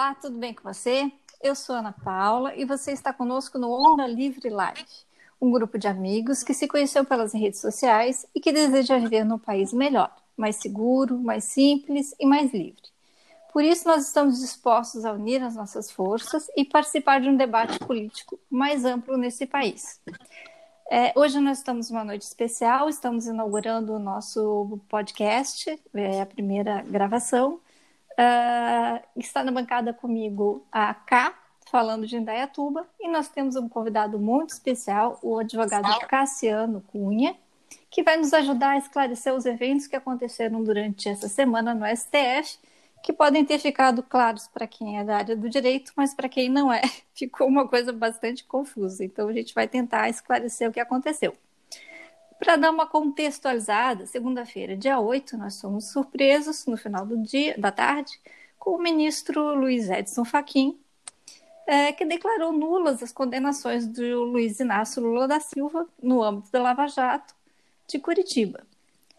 Olá, tudo bem com você? Eu sou Ana Paula e você está conosco no Onda Livre Live, um grupo de amigos que se conheceu pelas redes sociais e que deseja viver num país melhor, mais seguro, mais simples e mais livre. Por isso, nós estamos dispostos a unir as nossas forças e participar de um debate político mais amplo nesse país. É, hoje nós estamos numa noite especial, estamos inaugurando o nosso podcast, é a primeira gravação. Uh, está na bancada comigo a Ká, falando de Indaiatuba, e nós temos um convidado muito especial, o advogado Cassiano Cunha, que vai nos ajudar a esclarecer os eventos que aconteceram durante essa semana no STF que podem ter ficado claros para quem é da área do direito, mas para quem não é, ficou uma coisa bastante confusa. Então a gente vai tentar esclarecer o que aconteceu. Para dar uma contextualizada, segunda-feira, dia 8, nós fomos surpresos no final do dia, da tarde, com o ministro Luiz Edson Fachin, é, que declarou nulas as condenações do Luiz Inácio Lula da Silva no âmbito da Lava Jato de Curitiba.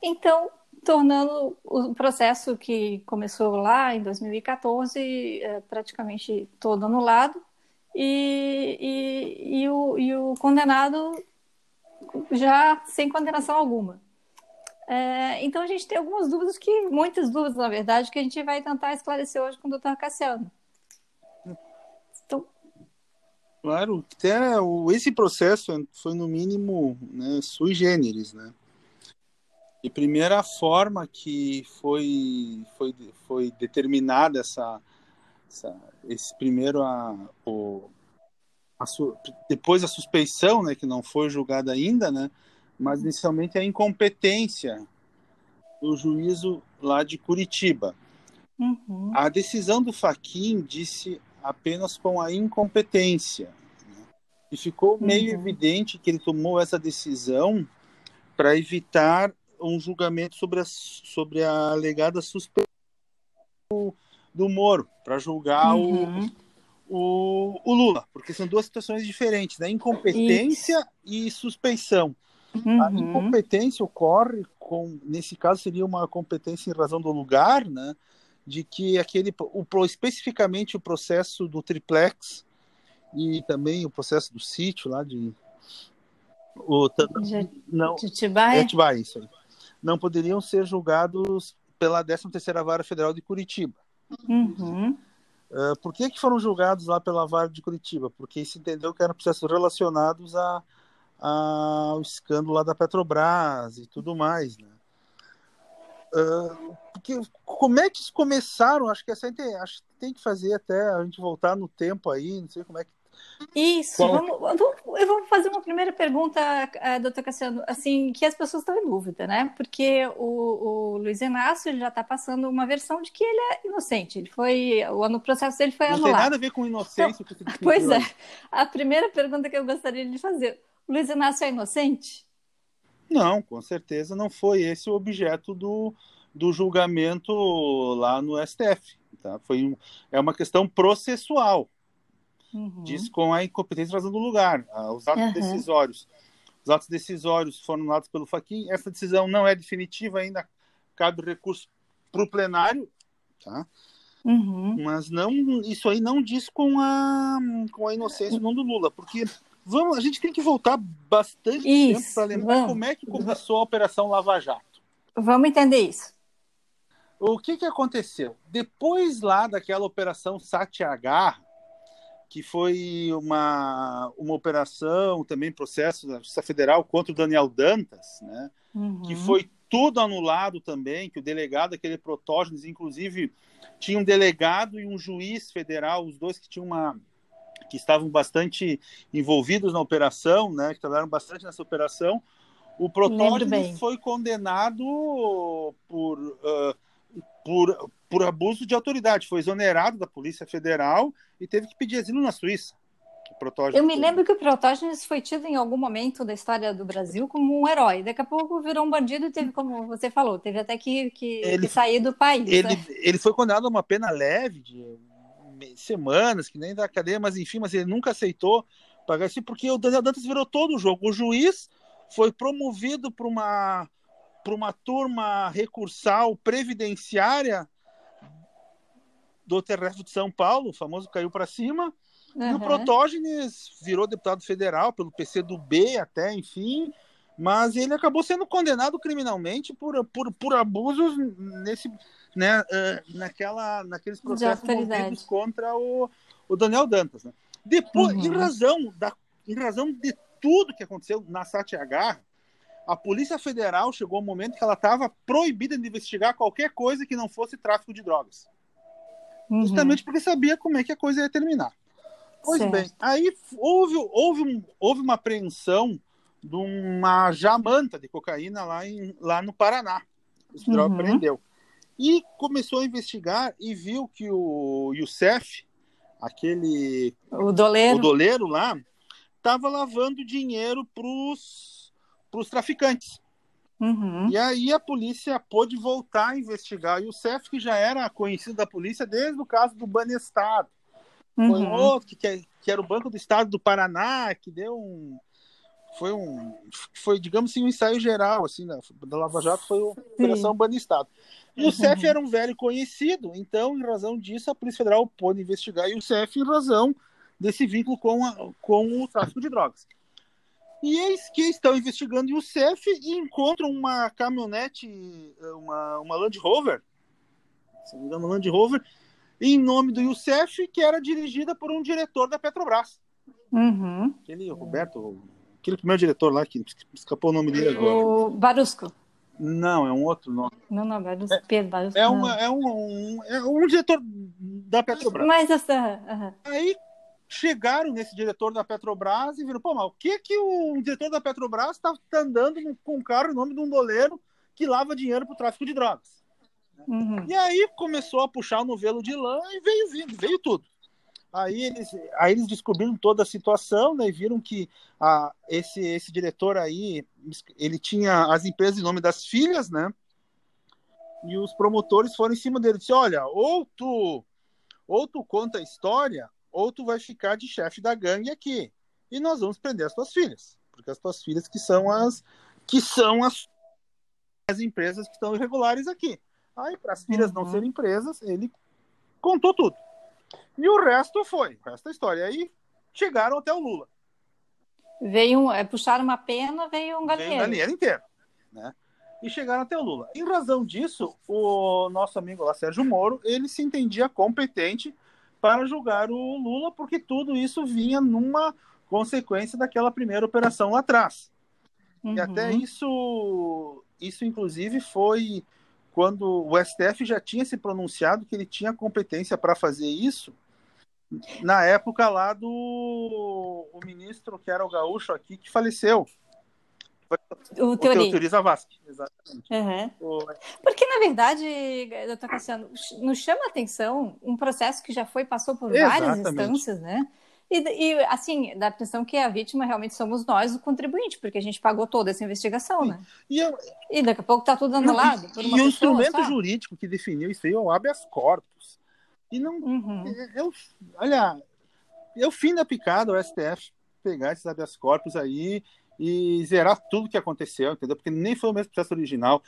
Então, tornando o processo que começou lá em 2014 é, praticamente todo anulado e, e, e, o, e o condenado já sem condenação alguma. É, então a gente tem algumas dúvidas que muitas dúvidas na verdade que a gente vai tentar esclarecer hoje com o Dr. Cassiano. Então... Claro, até esse processo foi no mínimo né, sui generis, né? E primeira forma que foi foi, foi determinada essa, essa esse primeiro a, o, a su, depois a suspeição, né, que não foi julgada ainda, né, mas inicialmente a incompetência do juízo lá de Curitiba. Uhum. A decisão do Faquin disse apenas com a incompetência. Né, e ficou meio uhum. evidente que ele tomou essa decisão para evitar um julgamento sobre a, sobre a alegada suspeição do, do Moro, para julgar uhum. o, o, o, Lula, porque são duas situações diferentes, né? Incompetência Isso. e suspeição. Uhum. A incompetência ocorre com, nesse caso seria uma competência em razão do lugar, né? De que aquele, o, especificamente o processo do triplex e também o processo do sítio lá de o, não, Atibaia? Atibaia, isso aí não poderiam ser julgados pela 13ª Vara Federal de Curitiba. Uhum. Uh, por que, que foram julgados lá pela Vara de Curitiba? Porque se entendeu que eram processos relacionados a, a, ao escândalo lá da Petrobras e tudo mais, né? Uh, porque, como é que começaram? Acho que essa acho que tem que fazer até a gente voltar no tempo aí, não sei como é que isso, vamos, eu vou fazer uma primeira pergunta, doutor Cassiano, assim, que as pessoas estão em dúvida, né? Porque o, o Luiz Inácio ele já está passando uma versão de que ele é inocente, ele foi, o ano processo dele foi Não anulado. Não tem nada a ver com inocência. Então, pois é, a primeira pergunta que eu gostaria de fazer, o Luiz Inácio é inocente? Não, com certeza não foi esse o objeto do, do julgamento lá no STF. Tá? Foi um, é uma questão processual uhum. diz com a incompetência razão do lugar, os atos uhum. decisórios. Os atos decisórios foram anulados pelo Faquin. Essa decisão não é definitiva ainda, cabe recurso para o plenário, tá? Uhum. Mas não, isso aí não diz com a, com a inocência não do Lula, porque vamos, a gente tem que voltar bastante isso, tempo para lembrar vamos. como é que começou a Operação Lava Jato. Vamos entender isso. O que, que aconteceu? Depois lá daquela Operação Satyagraha, que foi uma, uma operação, também processo da Justiça Federal contra o Daniel Dantas, né? Uhum. que foi tudo anulado também, que o delegado, aquele Protógenes, inclusive, tinha um delegado e um juiz federal, os dois que tinham uma que estavam bastante envolvidos na operação, né, que trabalharam bastante nessa operação. O Protógenes foi condenado por, uh, por, por abuso de autoridade, foi exonerado da Polícia Federal e teve que pedir asilo na Suíça. Eu me lembro que o Protógenes foi tido em algum momento da história do Brasil como um herói. Daqui a pouco virou um bandido e teve, como você falou, teve até que, que, ele, que sair do país. Ele, né? ele foi condenado a uma pena leve de semanas, que nem da cadeia, mas enfim, mas ele nunca aceitou pagar isso, porque o Daniel Dantas virou todo o jogo. O juiz foi promovido para uma, uma turma recursal previdenciária do terrestre de São Paulo, o famoso caiu para cima. Uhum. E o Protógenes virou deputado federal pelo PC do B até, enfim. Mas ele acabou sendo condenado criminalmente por, por, por abusos nesse, né, uh, naquela, naqueles processos movidos contra o, o Daniel Dantas. Né? Depois, uhum. em, razão da, em razão de tudo que aconteceu na Satyagraha, a Polícia Federal chegou ao momento que ela estava proibida de investigar qualquer coisa que não fosse tráfico de drogas. Uhum. Justamente porque sabia como é que a coisa ia terminar. Pois certo. bem, aí houve, houve, um, houve uma apreensão de uma jamanta de cocaína lá, em, lá no Paraná. O federal uhum. prendeu. E começou a investigar e viu que o Youssef, aquele. O doleiro. O doleiro lá, estava lavando dinheiro para os traficantes. Uhum. E aí a polícia pôde voltar a investigar. E o CEF, que já era conhecido da polícia desde o caso do Banestado. Uhum. Foi outro que, que era o Banco do Estado do Paraná, que deu um. Foi um. Foi, digamos assim, um ensaio geral, assim, da, da Lava Jato foi a Operação Banestado. E o uhum. CEF era um velho conhecido, então, em razão disso, a Polícia Federal pôde investigar e o CEF em razão desse vínculo com, a, com o tráfico de drogas. E eis que estão investigando o CEF e encontram uma caminhonete, uma, uma Land Rover, se não me engano, Land Rover, em nome do Youssef, que era dirigida por um diretor da Petrobras. Uhum. Aquele Roberto, aquele primeiro diretor lá, que escapou o nome dele agora. O Barusco. Não, é um outro nome. Não, não, Barusco, é, Pedro Barusco. É, uma, é, um, um, é um diretor da Petrobras. Mas essa. Uhum. Aí chegaram nesse diretor da Petrobras e viram, pô, mas o que que o diretor da Petrobras está tá andando com um carro em nome de um doleiro que lava dinheiro para o tráfico de drogas? Uhum. E aí começou a puxar o novelo de lã e veio vindo, veio tudo. Aí eles, aí eles descobriram toda a situação, né, e viram que ah, esse, esse diretor aí, ele tinha as empresas em nome das filhas, né? E os promotores foram em cima dele, disse, olha, ou tu, ou tu conta a história, ou tu vai ficar de chefe da gangue aqui. E nós vamos prender as tuas filhas. Porque as tuas filhas que são as que são as, as empresas que estão irregulares aqui. Aí, para as filhas uhum. não serem presas, ele contou tudo. E o resto foi, o resto da história. Aí chegaram até o Lula. Veio um, é, puxaram uma pena, veio um galinheiro. Veio um galinheiro inteiro, né? E chegaram até o Lula. Em razão disso, o nosso amigo lá, Sérgio Moro, ele se entendia competente para julgar o Lula, porque tudo isso vinha numa consequência daquela primeira operação lá atrás. Uhum. E até isso, isso inclusive foi quando o STF já tinha se pronunciado que ele tinha competência para fazer isso, na época lá do o ministro que era o gaúcho aqui que faleceu. O, o Teori. Teori Zavascki, exatamente. Uhum. O... Porque, na verdade, doutor Cassiano, nos chama a atenção um processo que já foi, passou por várias instâncias, né? E, e, assim, dá a impressão que a vítima realmente somos nós, o contribuinte, porque a gente pagou toda essa investigação, né? E, eu... e daqui a pouco está tudo anulado. Uma e o instrumento só. jurídico que definiu isso aí é o habeas corpus. E não. Uhum. É, olha, é o fim da picada o STF pegar esses habeas corpus aí e zerar tudo que aconteceu, entendeu? Porque nem foi o mesmo processo original.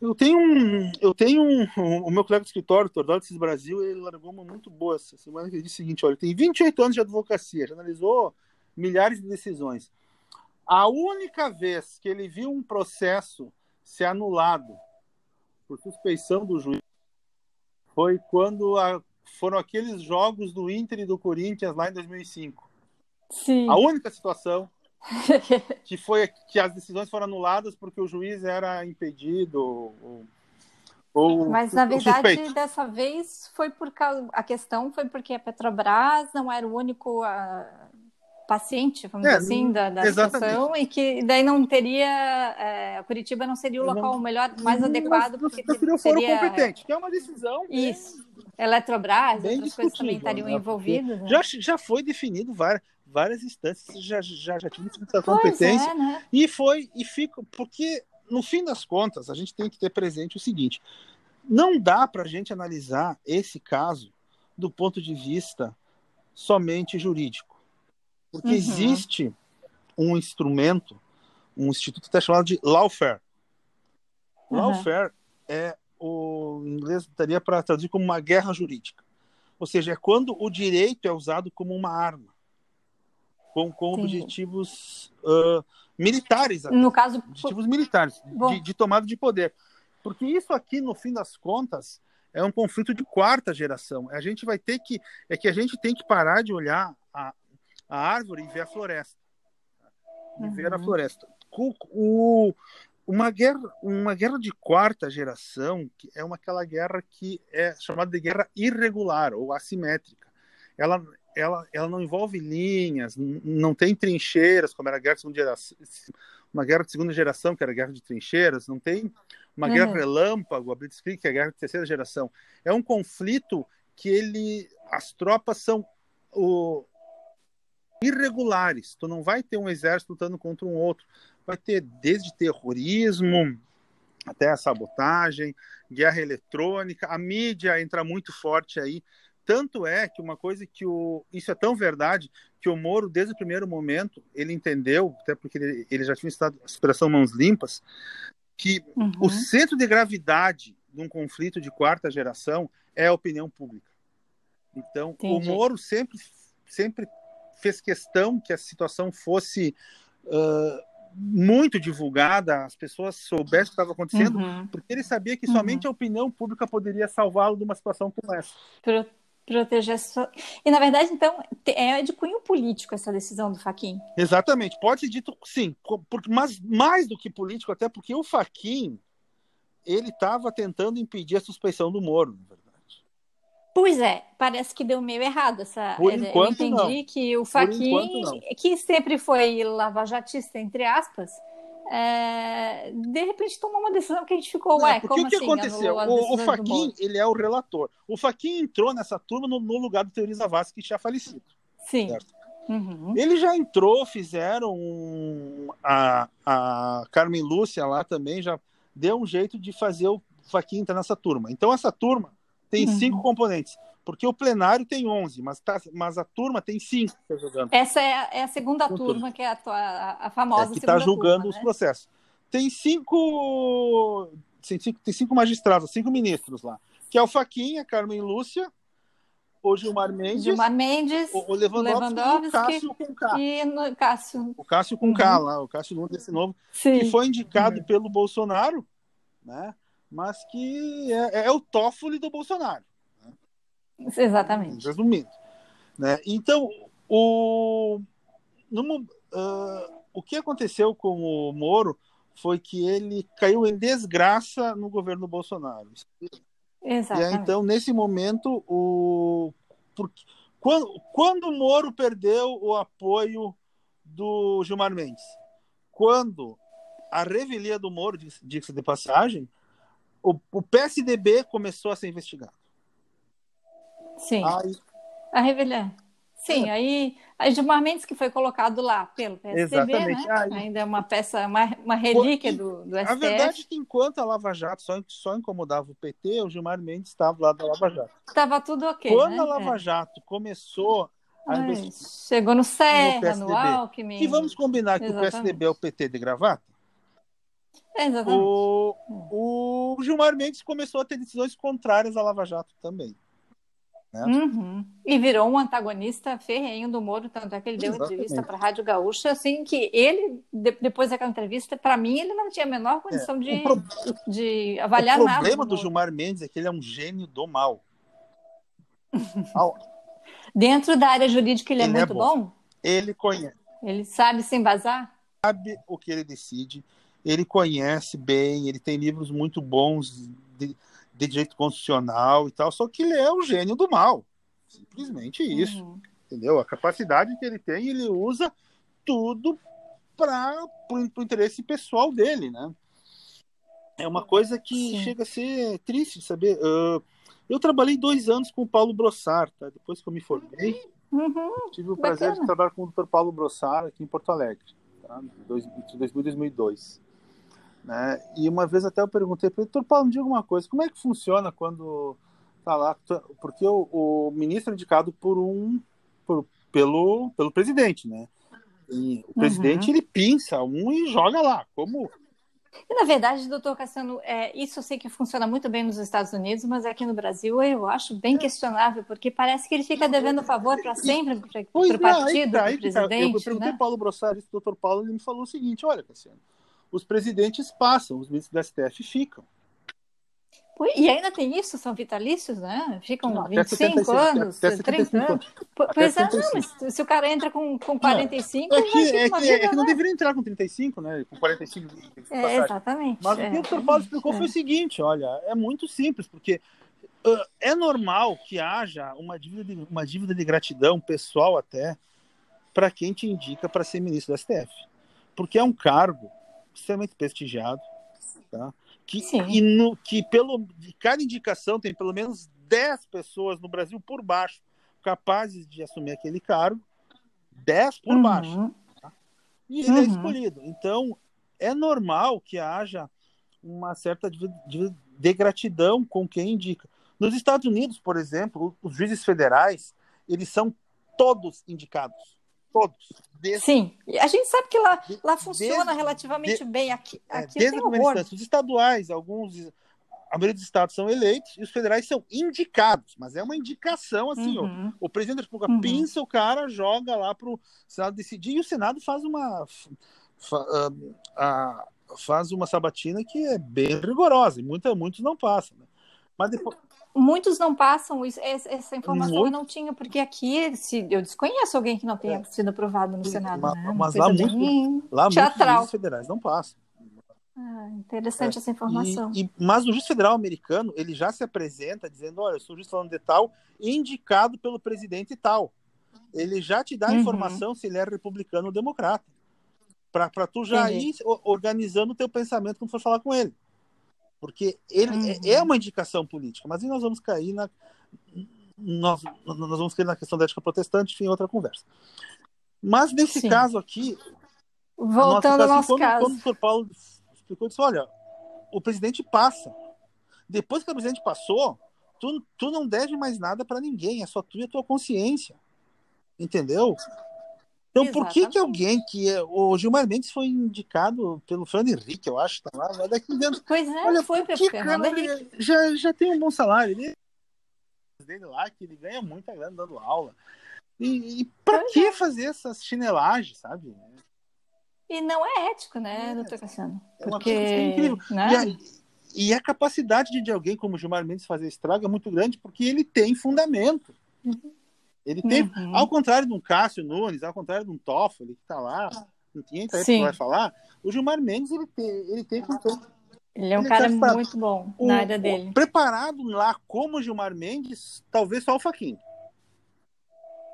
Eu tenho um, eu tenho um, um, o meu colega de escritório, o Tordólices Brasil, ele largou uma muito boa essa semana que ele disse o seguinte, olha, tem 28 anos de advocacia, já analisou milhares de decisões. A única vez que ele viu um processo ser anulado por suspeição do juiz foi quando a, foram aqueles jogos do Inter e do Corinthians lá em 2005. Sim. A única situação que foi que as decisões foram anuladas porque o juiz era impedido ou, ou mas na verdade suspeito. dessa vez foi por causa a questão foi porque a Petrobras não era o único uh, paciente vamos é, dizer assim da, da situação e que daí não teria é, Curitiba não seria o local não, melhor mais não, adequado porque não seria o foro competente que é uma decisão isso bem, Eletrobras bem outras coisas também estariam né? envolvidas né? já já foi definido várias várias instâncias já, já, já tinham essa competência. É, né? E foi, e fica, porque no fim das contas, a gente tem que ter presente o seguinte: não dá para a gente analisar esse caso do ponto de vista somente jurídico. Porque uhum. existe um instrumento, um instituto até chamado de lawfare. Uhum. Lawfare é o em inglês daria para traduzir como uma guerra jurídica. Ou seja, é quando o direito é usado como uma arma, com, com objetivos uh, militares. No caso, objetivos militares, de, de, tomada de poder. Porque isso aqui, no fim das contas, é um conflito de quarta geração. A gente vai ter que. É que a gente tem que parar de olhar a, a árvore e ver a floresta. E uhum. ver a uhum. floresta. O, o, uma guerra, uma guerra de quarta geração é uma aquela guerra que é chamada de guerra irregular ou assimétrica. Ela, ela, ela não envolve linhas, não tem trincheiras, como era a guerra de segunda geração, uma guerra de segunda geração, que era a guerra de trincheiras, não tem uma uhum. guerra relâmpago, a Blitzkrieg, que é a guerra de terceira geração. É um conflito que ele, as tropas são o, irregulares. Tu não vai ter um exército lutando contra um outro vai ter desde terrorismo até a sabotagem, guerra eletrônica, a mídia entra muito forte aí. Tanto é que uma coisa que o. Isso é tão verdade que o Moro, desde o primeiro momento, ele entendeu, até porque ele, ele já tinha estado Operação Mãos Limpas, que uhum. o centro de gravidade de um conflito de quarta geração é a opinião pública. Então, Entendi. o Moro sempre, sempre fez questão que a situação fosse. Uh, muito divulgada, as pessoas soubessem o que estava acontecendo, uhum. porque ele sabia que somente uhum. a opinião pública poderia salvá-lo de uma situação como essa. Pro, proteger sua... E, na verdade, então, é de cunho político essa decisão do Faquin. Exatamente, pode ser dito sim, porque, mas mais do que político, até porque o Faquin ele estava tentando impedir a suspeição do Moro, na verdade. Pois é, parece que deu meio errado essa. Por enquanto, eu entendi não. que o Faquin, que sempre foi lavajatista, entre aspas, é, de repente tomou uma decisão que a gente ficou, ué, porque como o que assim? aconteceu? O, o Faquin, ele é o relator. O Faquin entrou nessa turma no, no lugar do Teori Zavascki, que tinha falecido. Sim. Uhum. Ele já entrou, fizeram um, a, a Carmen Lúcia lá também já deu um jeito de fazer o Faquin entrar nessa turma. Então essa turma tem uhum. cinco componentes. Porque o plenário tem 11, mas, tá, mas a turma tem cinco que tá jogando. Essa é a, é a segunda turma, que é a, a, a famosa é, que está julgando turma, os né? processos. Tem cinco, tem cinco, tem cinco magistrados, cinco ministros lá, que é o Faquinha, Carmen Lúcia, o Gilmar Mendes, Gilmar Mendes o, o Lewandowski, Lewandowski, e o Cássio com K. E no, Cássio. O Cássio com uhum. K lá, o Cássio Nunes, esse novo, Sim. que foi indicado uhum. pelo Bolsonaro, né? mas que é, é o Toffoli do Bolsonaro. Exatamente. Resumindo. Né? Então, o, no, uh, o que aconteceu com o Moro foi que ele caiu em desgraça no governo Bolsonaro. Exatamente. E então, nesse momento, o, porque, quando, quando o Moro perdeu o apoio do Gilmar Mendes? Quando a revelia do Moro, diga-se de passagem, o, o PSDB começou a ser investigado. Sim. Aí... A revelia. Sim, é. aí a Gilmar Mendes que foi colocado lá pelo PSDB, Exatamente. né? Aí... Ainda é uma peça, uma, uma relíquia do, do STF. A verdade é que enquanto a Lava Jato só, só incomodava o PT, o Gilmar Mendes estava lá da Lava Jato. Estava tudo ok. Quando né? a Lava é. Jato começou a Ai, Chegou no Serra, no, no Alckmin. E vamos combinar que Exatamente. o PSDB é o PT de gravata? Exatamente. O, o Gilmar Mendes começou a ter decisões contrárias à Lava Jato também. Né? Uhum. E virou um antagonista ferrenho do Moro, tanto é que ele deu Exatamente. entrevista para a Rádio Gaúcha, assim, que ele, de, depois daquela entrevista, para mim, ele não tinha a menor condição é, de, pro... de avaliar nada. O problema do, do Gilmar Mendes é que ele é um gênio do mal. Dentro da área jurídica, ele, é ele é muito é bom. bom. Ele conhece. Ele sabe se embasar? Sabe o que ele decide ele conhece bem, ele tem livros muito bons de, de direito constitucional e tal, só que ele é o gênio do mal. Simplesmente isso. Uhum. Entendeu? A capacidade que ele tem, ele usa tudo para o interesse pessoal dele, né? É uma coisa que Sim. chega a ser triste, saber. Uh, eu trabalhei dois anos com o Paulo Brossard, tá? Depois que eu me formei, uhum, tive o prazer bacana. de trabalhar com o Dr. Paulo Brossard aqui em Porto Alegre, tá? Entre 2000 e 2002. Né? E uma vez até eu perguntei para ele, doutor Paulo, me diga uma coisa, como é que funciona quando tá lá, porque o, o ministro é indicado por um, por, pelo, pelo presidente, né? E o presidente uhum. ele pinça um e joga lá, como E, na verdade, doutor Cassiano, é, isso eu sei que funciona muito bem nos Estados Unidos, mas aqui no Brasil eu acho bem questionável, porque parece que ele fica devendo favor para sempre para o é, partido, para o presidente. Tá. Eu perguntei né? Paulo Brossari, o doutor Paulo, ele me falou o seguinte, olha, Cassiano, os presidentes passam, os ministros do STF ficam. E ainda tem isso, são vitalícios, né? Ficam não, 25 anos, até 30 anos. Pois é, não, mas se o cara entra com, com 45, é que, é que, é que não né? deveria entrar com 35, né? Com 45. É, exatamente. Mas é, o que o doutor Paulo explicou foi o seguinte: olha, é muito simples, porque uh, é normal que haja uma dívida de, uma dívida de gratidão pessoal até para quem te indica para ser ministro do STF. Porque é um cargo extremamente prestigiado, tá? que, e no, que pelo, de cada indicação tem pelo menos 10 pessoas no Brasil por baixo capazes de assumir aquele cargo, 10 por uhum. baixo. Tá? E ele é uhum. é escolhido. Então, é normal que haja uma certa de, de, de gratidão com quem indica. Nos Estados Unidos, por exemplo, os juízes federais, eles são todos indicados todos. Desde, Sim, a gente sabe que lá, lá funciona desde, relativamente de, bem. Aqui, é, aqui desde a primeira instância, os estaduais, alguns, a maioria dos estados são eleitos e os federais são indicados, mas é uma indicação assim, uhum. ó, o presidente da República uhum. pinça o cara, joga lá para o Senado decidir e o Senado faz uma fa, uh, faz uma sabatina que é bem rigorosa e muita, muitos não passam. Né? Mas depois, Muitos não passam isso, essa informação muito... eu não tinha, porque aqui se, eu desconheço alguém que não tenha é. sido aprovado no Senado. Mas, né? mas lá, muito, lá muitos federais não passam. Ah, interessante é. essa informação. E, e, mas o juiz federal americano, ele já se apresenta dizendo, olha, eu sou juiz falando de tal, indicado pelo presidente tal. Ele já te dá a uhum. informação se ele é republicano ou democrata. Para tu já Entendi. ir organizando o teu pensamento quando for falar com ele. Porque ele é, uhum. é uma indicação política, mas aí nós vamos cair na. Nós, nós vamos cair na questão da ética protestante, enfim, outra conversa. Mas nesse Sim. caso aqui. Voltando ao nosso quando, caso. Quando o doutor Paulo explicou, disse: olha, o presidente passa. Depois que o presidente passou, tu, tu não deve mais nada para ninguém, é só tu e a tua consciência. Entendeu? Então, Exatamente. por que que alguém que é, o Gilmar Mendes foi indicado pelo Fernando Henrique, eu acho, tá lá, vai daqui dentro. Pois é, Olha, foi pelo Fernando Henrique. Já, já tem um bom salário ele, dele lá, que ele ganha muita grana dando aula. E, e para pois que é. fazer essas chinelagens, sabe? E não é ético, né, é, doutor Cassiano? Porque, é incrível. Né? E, a, e a capacidade de, de alguém como Gilmar Mendes fazer estrago é muito grande porque ele tem fundamento. Uhum. Ele teve, uhum. ao contrário de um Cássio Nunes, ao contrário de um Toffoli, que está lá, não tinha que vai falar, o Gilmar Mendes, ele tem, ele tem Ele é um ele cara muito bom o, na área dele. O, preparado lá como Gilmar Mendes, talvez só o Faquinho.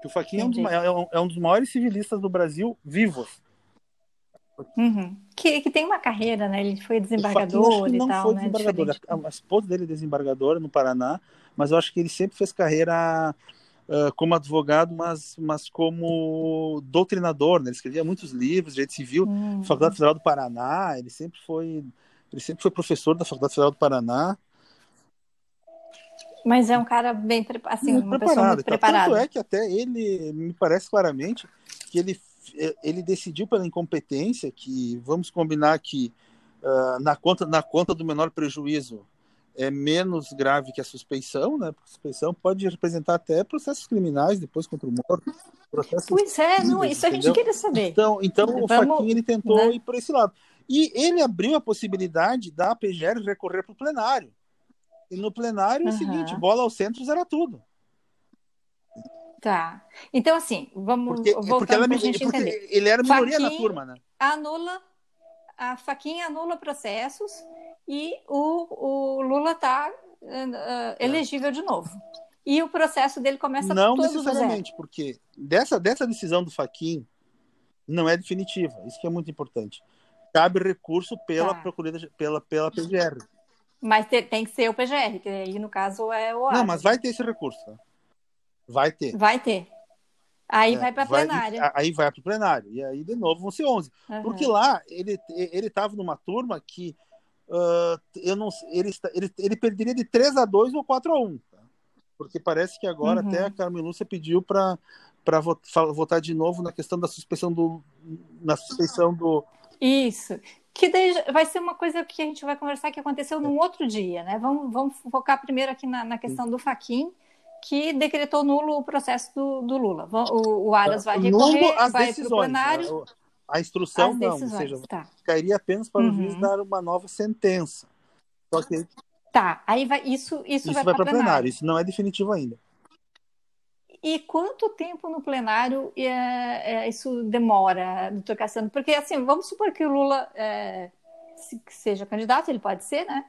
Que o Faquinho é um, dos, é, um, é um, dos, maiores civilistas do Brasil vivos. Uhum. Que, que tem uma carreira, né? Ele foi desembargador e não tal, foi né? desembargador. A, a esposa dele é desembargadora no Paraná, mas eu acho que ele sempre fez carreira uh, como advogado, mas, mas como doutrinador, né? Ele escrevia muitos livros, direito civil, uhum. Faculdade Federal do Paraná, ele sempre foi ele sempre foi professor da Faculdade Federal do Paraná. Mas é um cara bem assim, muito uma preparado. pessoa muito preparada. Tanto é que até ele me parece claramente que ele ele decidiu pela incompetência que vamos combinar que uh, na conta na conta do menor prejuízo é menos grave que a suspeição, né? Porque a suspeição pode representar até processos criminais depois contra o morto. Pois é, não, isso a gente queria saber. Então, então Vamos, o Faquinha ele tentou né? ir por esse lado. E ele abriu a possibilidade da PGR recorrer para o plenário. E no plenário uhum. é o seguinte, bola ao centro zera tudo. Tá. Então, assim, vamos porque, voltar porque, ela, gente entender. ele era minoria Faquinha na turma, né? Anula, a Faquinha anula processos e o, o Lula está uh, uh, elegível de novo. E o processo dele começa não necessariamente, porque dessa, dessa decisão do Faquin não é definitiva. Isso que é muito importante. Cabe recurso pela tá. procuradoria, pela, pela PGR. Mas te, tem que ser o PGR, que aí no caso é o Não, mas vai ter esse recurso. Tá? Vai ter. Vai ter. Aí é, vai para plenária. Aí vai para o plenário. E aí, de novo, vão ser 11. Uhum. Porque lá ele estava numa turma que uh, eu não, ele, ele, ele perderia de 3 a 2 ou 4 a 1 tá? Porque parece que agora uhum. até a Carmen Lúcia pediu para para votar de novo na questão da suspensão do na suspensão do isso que daí vai ser uma coisa que a gente vai conversar que aconteceu num outro dia, né? Vamos, vamos focar primeiro aqui na, na questão do Faquin, que decretou nulo o processo do, do Lula. O, o Aras vai recorrer, nulo as vai para o plenário. A instrução não, ou seja, tá. cairia apenas para uhum. o juiz dar uma nova sentença. Só que Tá, aí vai isso isso, isso vai, vai para plenário. plenário. Isso não é definitivo ainda. E quanto tempo no plenário é, é, isso demora, doutor Cassiano? Porque, assim, vamos supor que o Lula é, se, seja candidato, ele pode ser, né?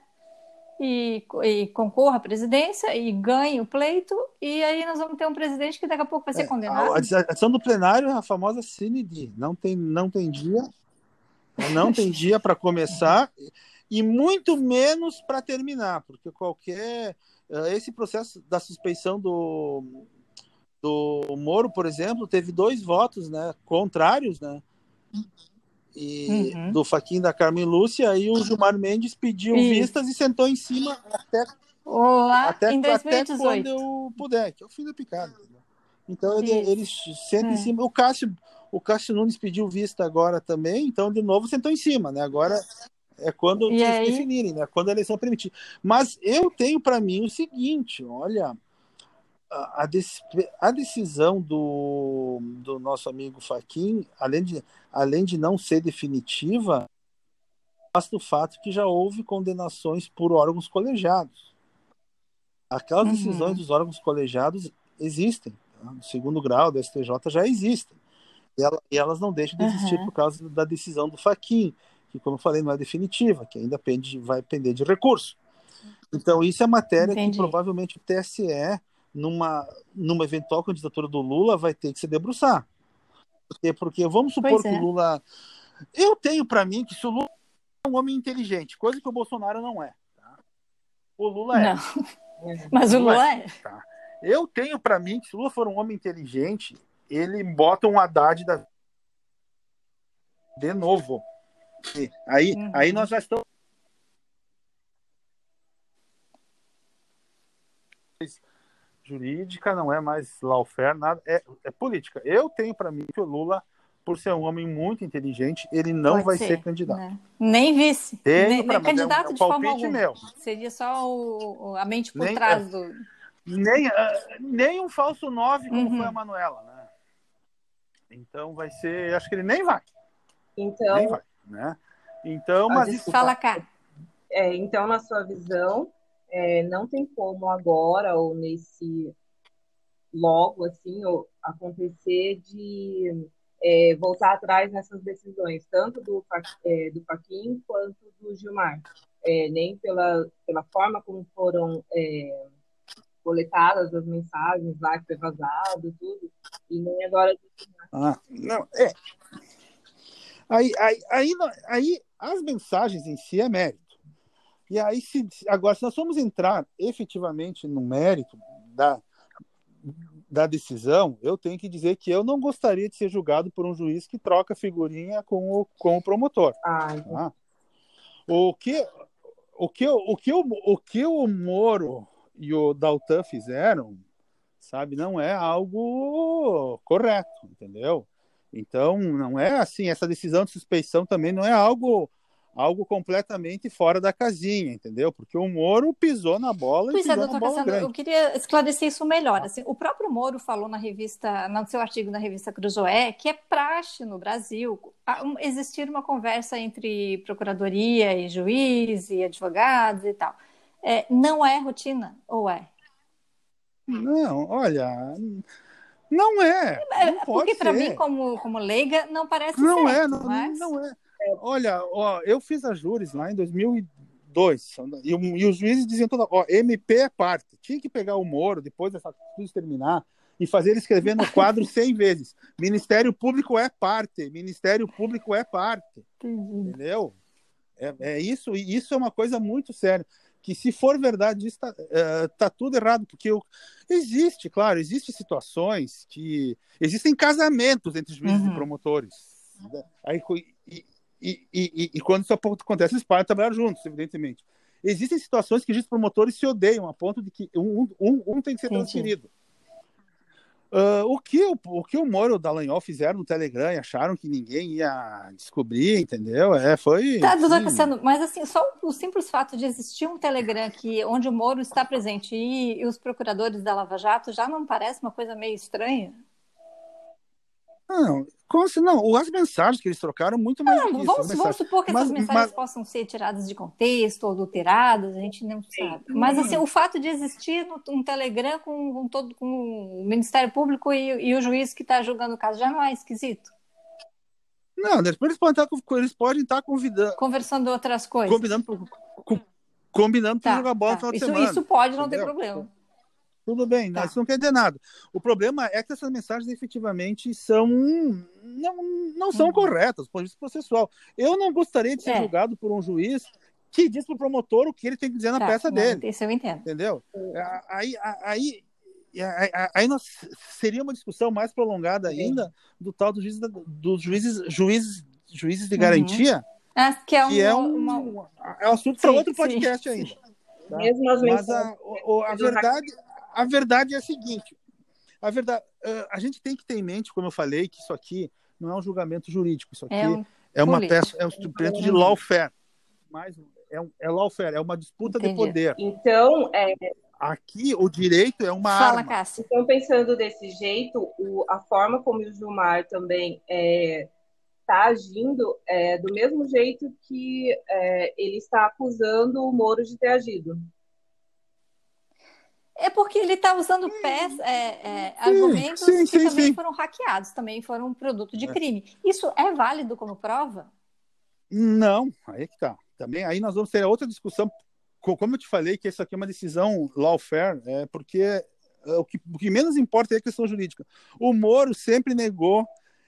E, e, concorra à presidência e ganhe o pleito, e aí nós vamos ter um presidente que daqui a pouco vai ser é, condenado. A adição do plenário é a famosa die. Não tem, não tem dia, não tem dia para começar e muito menos para terminar, porque qualquer eh, esse processo da suspeição do do Moro, por exemplo, teve dois votos, né, contrários, né? E uhum. do Faquin da Carmen Lúcia, e o Gilmar Mendes pediu Isso. vistas e sentou em cima até Olá, até, em 2018. até quando eu puder, que é o fim da picada. Então ele, ele senta é. em cima. O Cássio, o Cássio Nunes pediu vista agora também, então de novo sentou em cima, né? Agora é quando definirem, né? Quando a eleição permitir. Mas eu tenho para mim o seguinte, olha, a, a decisão do, do nosso amigo Faquin, além de, além de não ser definitiva, basta o fato que já houve condenações por órgãos colegiados. Aquelas uhum. decisões dos órgãos colegiados existem. Tá? No segundo grau do STJ já existem. E, ela, e elas não deixam de existir uhum. por causa da decisão do Faquin, que, como eu falei, não é definitiva, que ainda pende, vai depender de recurso. Então, isso é matéria Entendi. que provavelmente o TSE numa, numa eventual candidatura do Lula, vai ter que se debruçar. Porque, porque vamos supor é. que o Lula. Eu tenho para mim que se o Lula é um homem inteligente, coisa que o Bolsonaro não é. Tá? O Lula é. Não. Mas o Lula, Lula é. é. Tá? Eu tenho para mim que se o Lula for um homem inteligente, ele bota um Haddad da. De novo. Aí, uhum. aí nós já estamos jurídica, não é mais lawfare, nada, é, é política. Eu tenho para mim que o Lula, por ser um homem muito inteligente, ele não Pode vai ser, ser candidato. Né? Nem vice. Tenho nem, nem candidato é um, de forma alguma. Meu. Seria só o, a mente por nem, trás é, do... Nem, uh, nem um falso nove como uhum. foi a Manuela, né? Então vai ser, acho que ele nem vai. Então, nem vai, né? Então, mas fala cá. É, então, na sua visão, é, não tem como agora ou nesse logo assim ou acontecer de é, voltar atrás nessas decisões, tanto do, é, do Faquin quanto do Gilmar, é, nem pela, pela forma como foram é, coletadas as mensagens lá que foi vazado, tudo, e nem agora. Ah, não, é. Aí, aí, aí, aí as mensagens em si é mérito. E aí, se, agora, se nós formos entrar efetivamente no mérito da, da decisão, eu tenho que dizer que eu não gostaria de ser julgado por um juiz que troca figurinha com o, com o promotor. Tá? o, que, o, que, o, que, o, o que o Moro e o Daltan fizeram, sabe, não é algo correto, entendeu? Então, não é assim, essa decisão de suspeição também não é algo algo completamente fora da casinha, entendeu? Porque o Moro pisou na bola pois e é, pisou é, na bola Cassandra, grande. Eu queria esclarecer isso melhor. Assim, o próprio Moro falou na revista, no seu artigo na revista Cruzoé, que é praxe no Brasil existir uma conversa entre procuradoria e juiz e advogados e tal. É, não é rotina, ou é? Não, olha, não é. é não Porque para mim, como, como leiga, não parece não certo, é, não, mas... não é. Olha, ó, eu fiz a júris lá em 2002 e, e os juízes diziam toda, ó, MP é parte. Tinha que pegar o Moro depois dessa tudo terminar e fazer ele escrever no quadro 100 vezes. Ministério Público é parte. Ministério Público é parte. Entendeu? É, é isso e isso é uma coisa muito séria que se for verdade isso está é, tá tudo errado porque eu, existe claro existe situações que existem casamentos entre juízes uhum. e promotores né? aí e, e, e, quando isso acontece, eles param de trabalhar juntos, evidentemente. Existem situações que os promotores se odeiam a ponto de que um, um, um tem que ser transferido. Uh, o, que o, o que o Moro e o Dallagnol fizeram no Telegram e acharam que ninguém ia descobrir, entendeu? É, foi. Tá, doutor Cassiano, mas assim, só o simples fato de existir um Telegram que, onde o Moro está presente e, e os procuradores da Lava Jato já não parece uma coisa meio estranha? Não, como se, não, as mensagens que eles trocaram muito mais. Não, vamos, vamos, supor que essas mas, mensagens mas... possam ser tiradas de contexto ou adulteradas, a gente não sabe. Mas assim, o fato de existir um Telegram com, com todo com o Ministério Público e, e o juiz que está julgando o caso já não é esquisito? Não, depois eles podem estar, eles podem estar convidando. Conversando outras coisas. Combinando, combinando tá, para jogar bola tá. no final isso, de semana. Isso pode, não tem problema. Tudo bem, tá. isso não quer dizer nada. O problema é que essas mensagens efetivamente são não, não são uhum. corretas do de vista processual. Eu não gostaria de ser é. julgado por um juiz que diz para o promotor o que ele tem que dizer na tá, peça não, dele. Isso eu entendo. Entendeu? Aí, aí, aí, nós, seria uma discussão mais prolongada ainda do tal dos juízes, dos juízes, juízes, juízes de garantia. Uhum. Ah, que é um, que é um, uma... é um assunto para outro podcast sim, ainda. Sim. Tá? Mesmo as Mas a, a, a verdade, a verdade é a seguinte: a verdade, a gente tem que ter em mente, como eu falei, que isso aqui não é um julgamento jurídico, isso aqui é, um é uma peça, é um instrumento de lawfare. Mas é, um, é lawfare, é uma disputa Entendi. de poder. Então, é... aqui o direito é uma Fala, arma. Cássia. Então, pensando desse jeito, o, a forma como o Gilmar também está é, agindo é do mesmo jeito que é, ele está acusando o Moro de ter agido. É porque ele está usando pés, é, é, argumentos sim, sim, que sim, também foram hackeados, também foram produto de é. crime. Isso é válido como prova? Não, aí que tá. Também aí nós vamos ter outra discussão. Como eu te falei, que isso aqui é uma decisão lawfare, é porque é, o que, o que menos importa é a questão jurídica. O Moro sempre negou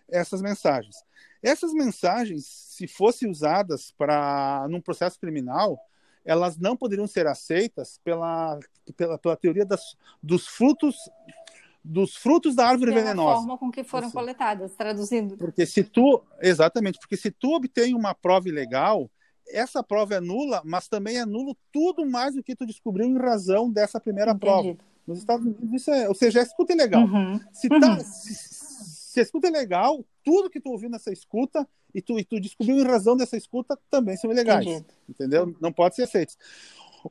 essas mensagens. Essas mensagens, se fossem usadas para num processo criminal, elas não poderiam ser aceitas pela, pela, pela teoria das, dos frutos dos frutos da árvore pela venenosa. forma com que foram assim, coletadas, traduzindo. Porque se tu, exatamente, porque se tu obtém uma prova ilegal, essa prova é nula, mas também é nulo tudo mais do que tu descobriu em razão dessa primeira Entendi. prova. Nos Estados Unidos, isso é, ou seja, é escuta ilegal. Uhum. Se, tá, uhum. se, se a escuta é legal, tudo que tu ouviu nessa escuta e tu, e tu descobriu em razão dessa escuta também são ilegais. Entendi. Entendeu? Não pode ser aceitos.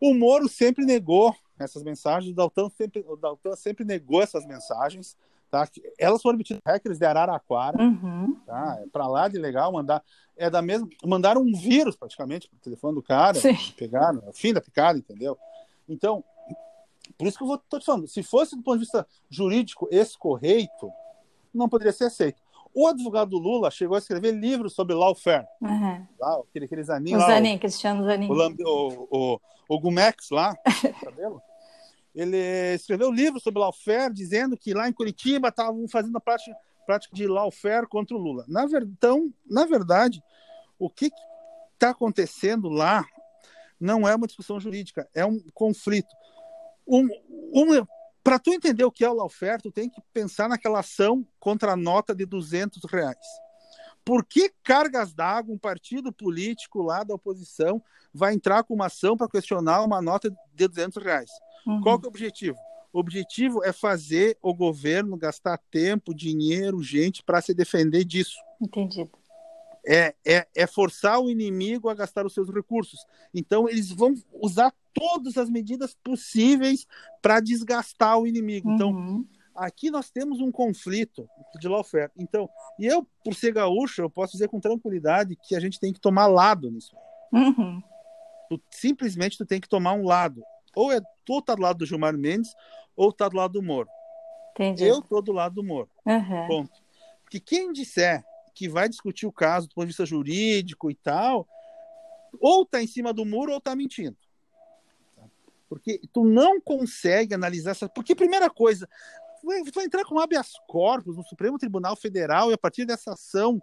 O Moro sempre negou essas mensagens, o Dalton sempre, o Dalton sempre negou essas mensagens. Tá? Elas foram emitidas hackers de Araraquara, uhum. tá? É para lá de legal mandar, é da mesma, mandaram um vírus praticamente para o telefone do cara, Sim. pegaram, é o fim da picada, entendeu? Então, por isso que eu vou tô te falando, se fosse do ponto de vista jurídico escorreito, não poderia ser aceito. O advogado do Lula chegou a escrever livros sobre lawfare. Uhum. Lá, aquele, aquele Zanin o lá. Zanin, Cristiano Zanin. O, o, o, o Gumex lá, cabelo. Ele escreveu livro sobre lawfare, dizendo que lá em Curitiba estavam fazendo a prática, prática de lawfare contra o Lula. Na ver, então, na verdade, o que está acontecendo lá não é uma discussão jurídica, é um conflito. Um, um, para tu entender o que é o lawfare, tu tem que pensar naquela ação contra a nota de 200 reais. Por que cargas d'água um partido político lá da oposição vai entrar com uma ação para questionar uma nota de 200 reais? Uhum. Qual que é o objetivo? O objetivo é fazer o governo gastar tempo, dinheiro, gente para se defender disso. Entendido. É, é, é forçar o inimigo a gastar os seus recursos. Então, eles vão usar todas as medidas possíveis para desgastar o inimigo. Então, uhum. aqui nós temos um conflito de lawfare. Então, e eu, por ser gaúcho, eu posso dizer com tranquilidade que a gente tem que tomar lado nisso. Uhum. Tu, simplesmente tu tem que tomar um lado. Ou é tu tá do lado do Gilmar Mendes, ou tá do lado do Moro. Entendi. Eu tô do lado do Moro. Uhum. Ponto. Porque quem disser que vai discutir o caso do ponto de vista jurídico e tal, ou tá em cima do muro ou tá mentindo. Porque tu não consegue analisar essa. Porque, primeira coisa, tu vai entrar com habeas corpus no Supremo Tribunal Federal e a partir dessa ação,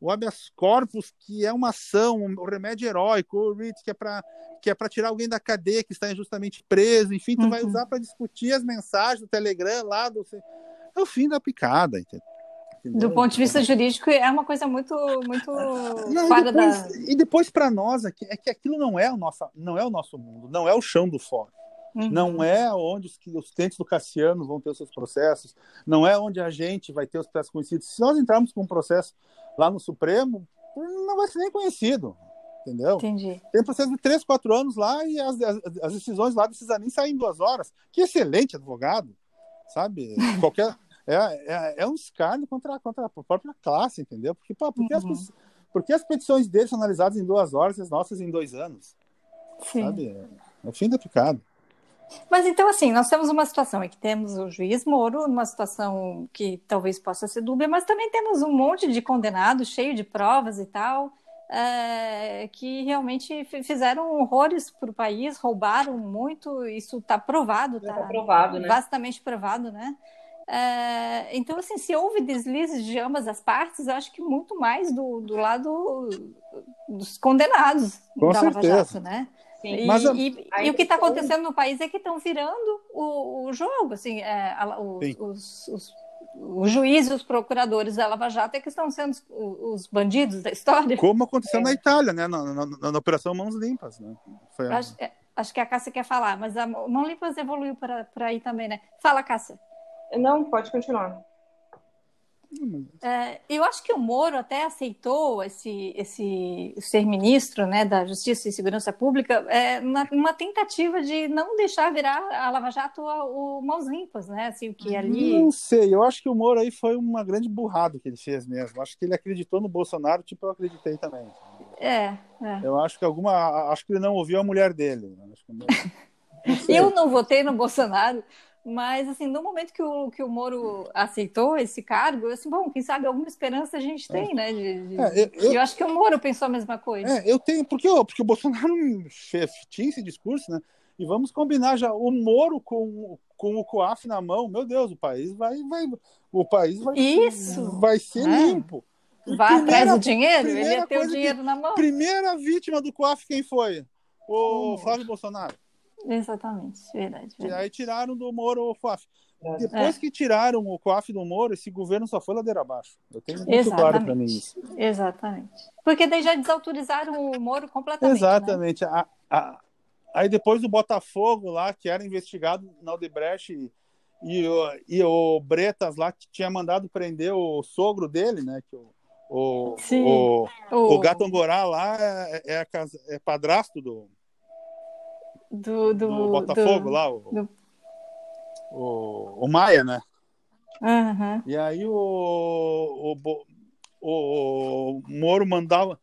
o habeas corpus, que é uma ação, o remédio heróico, o RIT, que é para que é para tirar alguém da cadeia que está injustamente preso, enfim, tu uhum. vai usar para discutir as mensagens do Telegram lá do é o fim da picada, entendeu? Do ponto de vista jurídico, é uma coisa muito, muito não, fora e depois, da. E depois para nós aqui, é que aquilo não é o nosso, não é o nosso mundo, não é o chão do fórum. Uhum. Não é onde os, os clientes do Cassiano vão ter os seus processos, não é onde a gente vai ter os processos conhecidos. Se nós entrarmos com um processo lá no Supremo, não vai ser nem conhecido, entendeu? Entendi. Tem processo de três, quatro anos lá e as, as, as decisões lá precisam nem sair em duas horas. Que excelente advogado, sabe? Qualquer é, é, é um escárnio contra, contra a própria classe, entendeu? Porque, pô, porque, uhum. as, porque as petições dele são analisadas em duas horas e as nossas em dois anos? Sim. Sabe? É, é o fim da picada. Mas então, assim, nós temos uma situação em que temos o juiz Moro, numa situação que talvez possa ser dúbia, mas também temos um monte de condenados, cheio de provas e tal, é, que realmente fizeram horrores para o país, roubaram muito, isso está provado, está tá provado, né? vastamente provado, né? É, então, assim, se houve deslizes de ambas as partes, eu acho que muito mais do, do lado dos condenados Com da Lava Jato, né? E, Mas, e, e, o que está acontecendo no país é que estão virando o, o, jogo, assim, é, os, os, os, os, juízes, os procuradores da Lava Jato é que estão sendo os, bandidos da história. Como aconteceu é. na Itália, né, na, na, na, na, Operação Mãos Limpas, né? Foi acho, é, acho, que a Cássia quer falar, mas a Mãos Limpas evoluiu para aí também, né? Fala, Cássia. Não, pode continuar. É, eu acho que o Moro até aceitou esse, esse ser ministro né, da Justiça e Segurança Pública é, uma tentativa de não deixar virar a Lava Jato o, o mãos limpas, né? Assim, o que ali. Não sei, eu acho que o Moro aí foi uma grande burrada que ele fez mesmo. Acho que ele acreditou no Bolsonaro, tipo eu acreditei também. É, é. Eu acho que alguma. Acho que ele não ouviu a mulher dele. Não eu não votei no Bolsonaro mas, assim, no momento que o, que o Moro aceitou esse cargo, eu assim, bom, quem sabe alguma esperança a gente tem, é. né? De, de... É, eu, eu, eu, acho que o Moro pensou a mesma coisa. É, eu tenho, porque, porque o Bolsonaro tinha esse discurso, né? E vamos combinar já, o Moro com, com o COAF na mão, meu Deus, o país vai, vai o país vai, Isso. vai ser é. limpo. Vai atrás do dinheiro, ele ia ter o dinheiro que, na mão. Primeira vítima do COAF, quem foi? O Flávio Bolsonaro. Exatamente, verdade. verdade. E aí tiraram do Moro o COAF. É. Depois é. que tiraram o COAF do Moro, esse governo só foi ladeira abaixo. Eu tenho muito Exatamente. claro para mim isso. Exatamente. Porque daí já desautorizaram o Moro completamente. Né? Exatamente. Né? A, a, aí depois do Botafogo lá, que era investigado na Odebrecht e, e, o, e o Bretas lá, que tinha mandado prender o sogro dele, né? Que o, o, o, o, o Gato Angorá lá é, é, é padrasto do, do, do, do Botafogo do, lá, o, do... o, o Maia, né? Uhum. E aí o, o, o, o Moro mandava,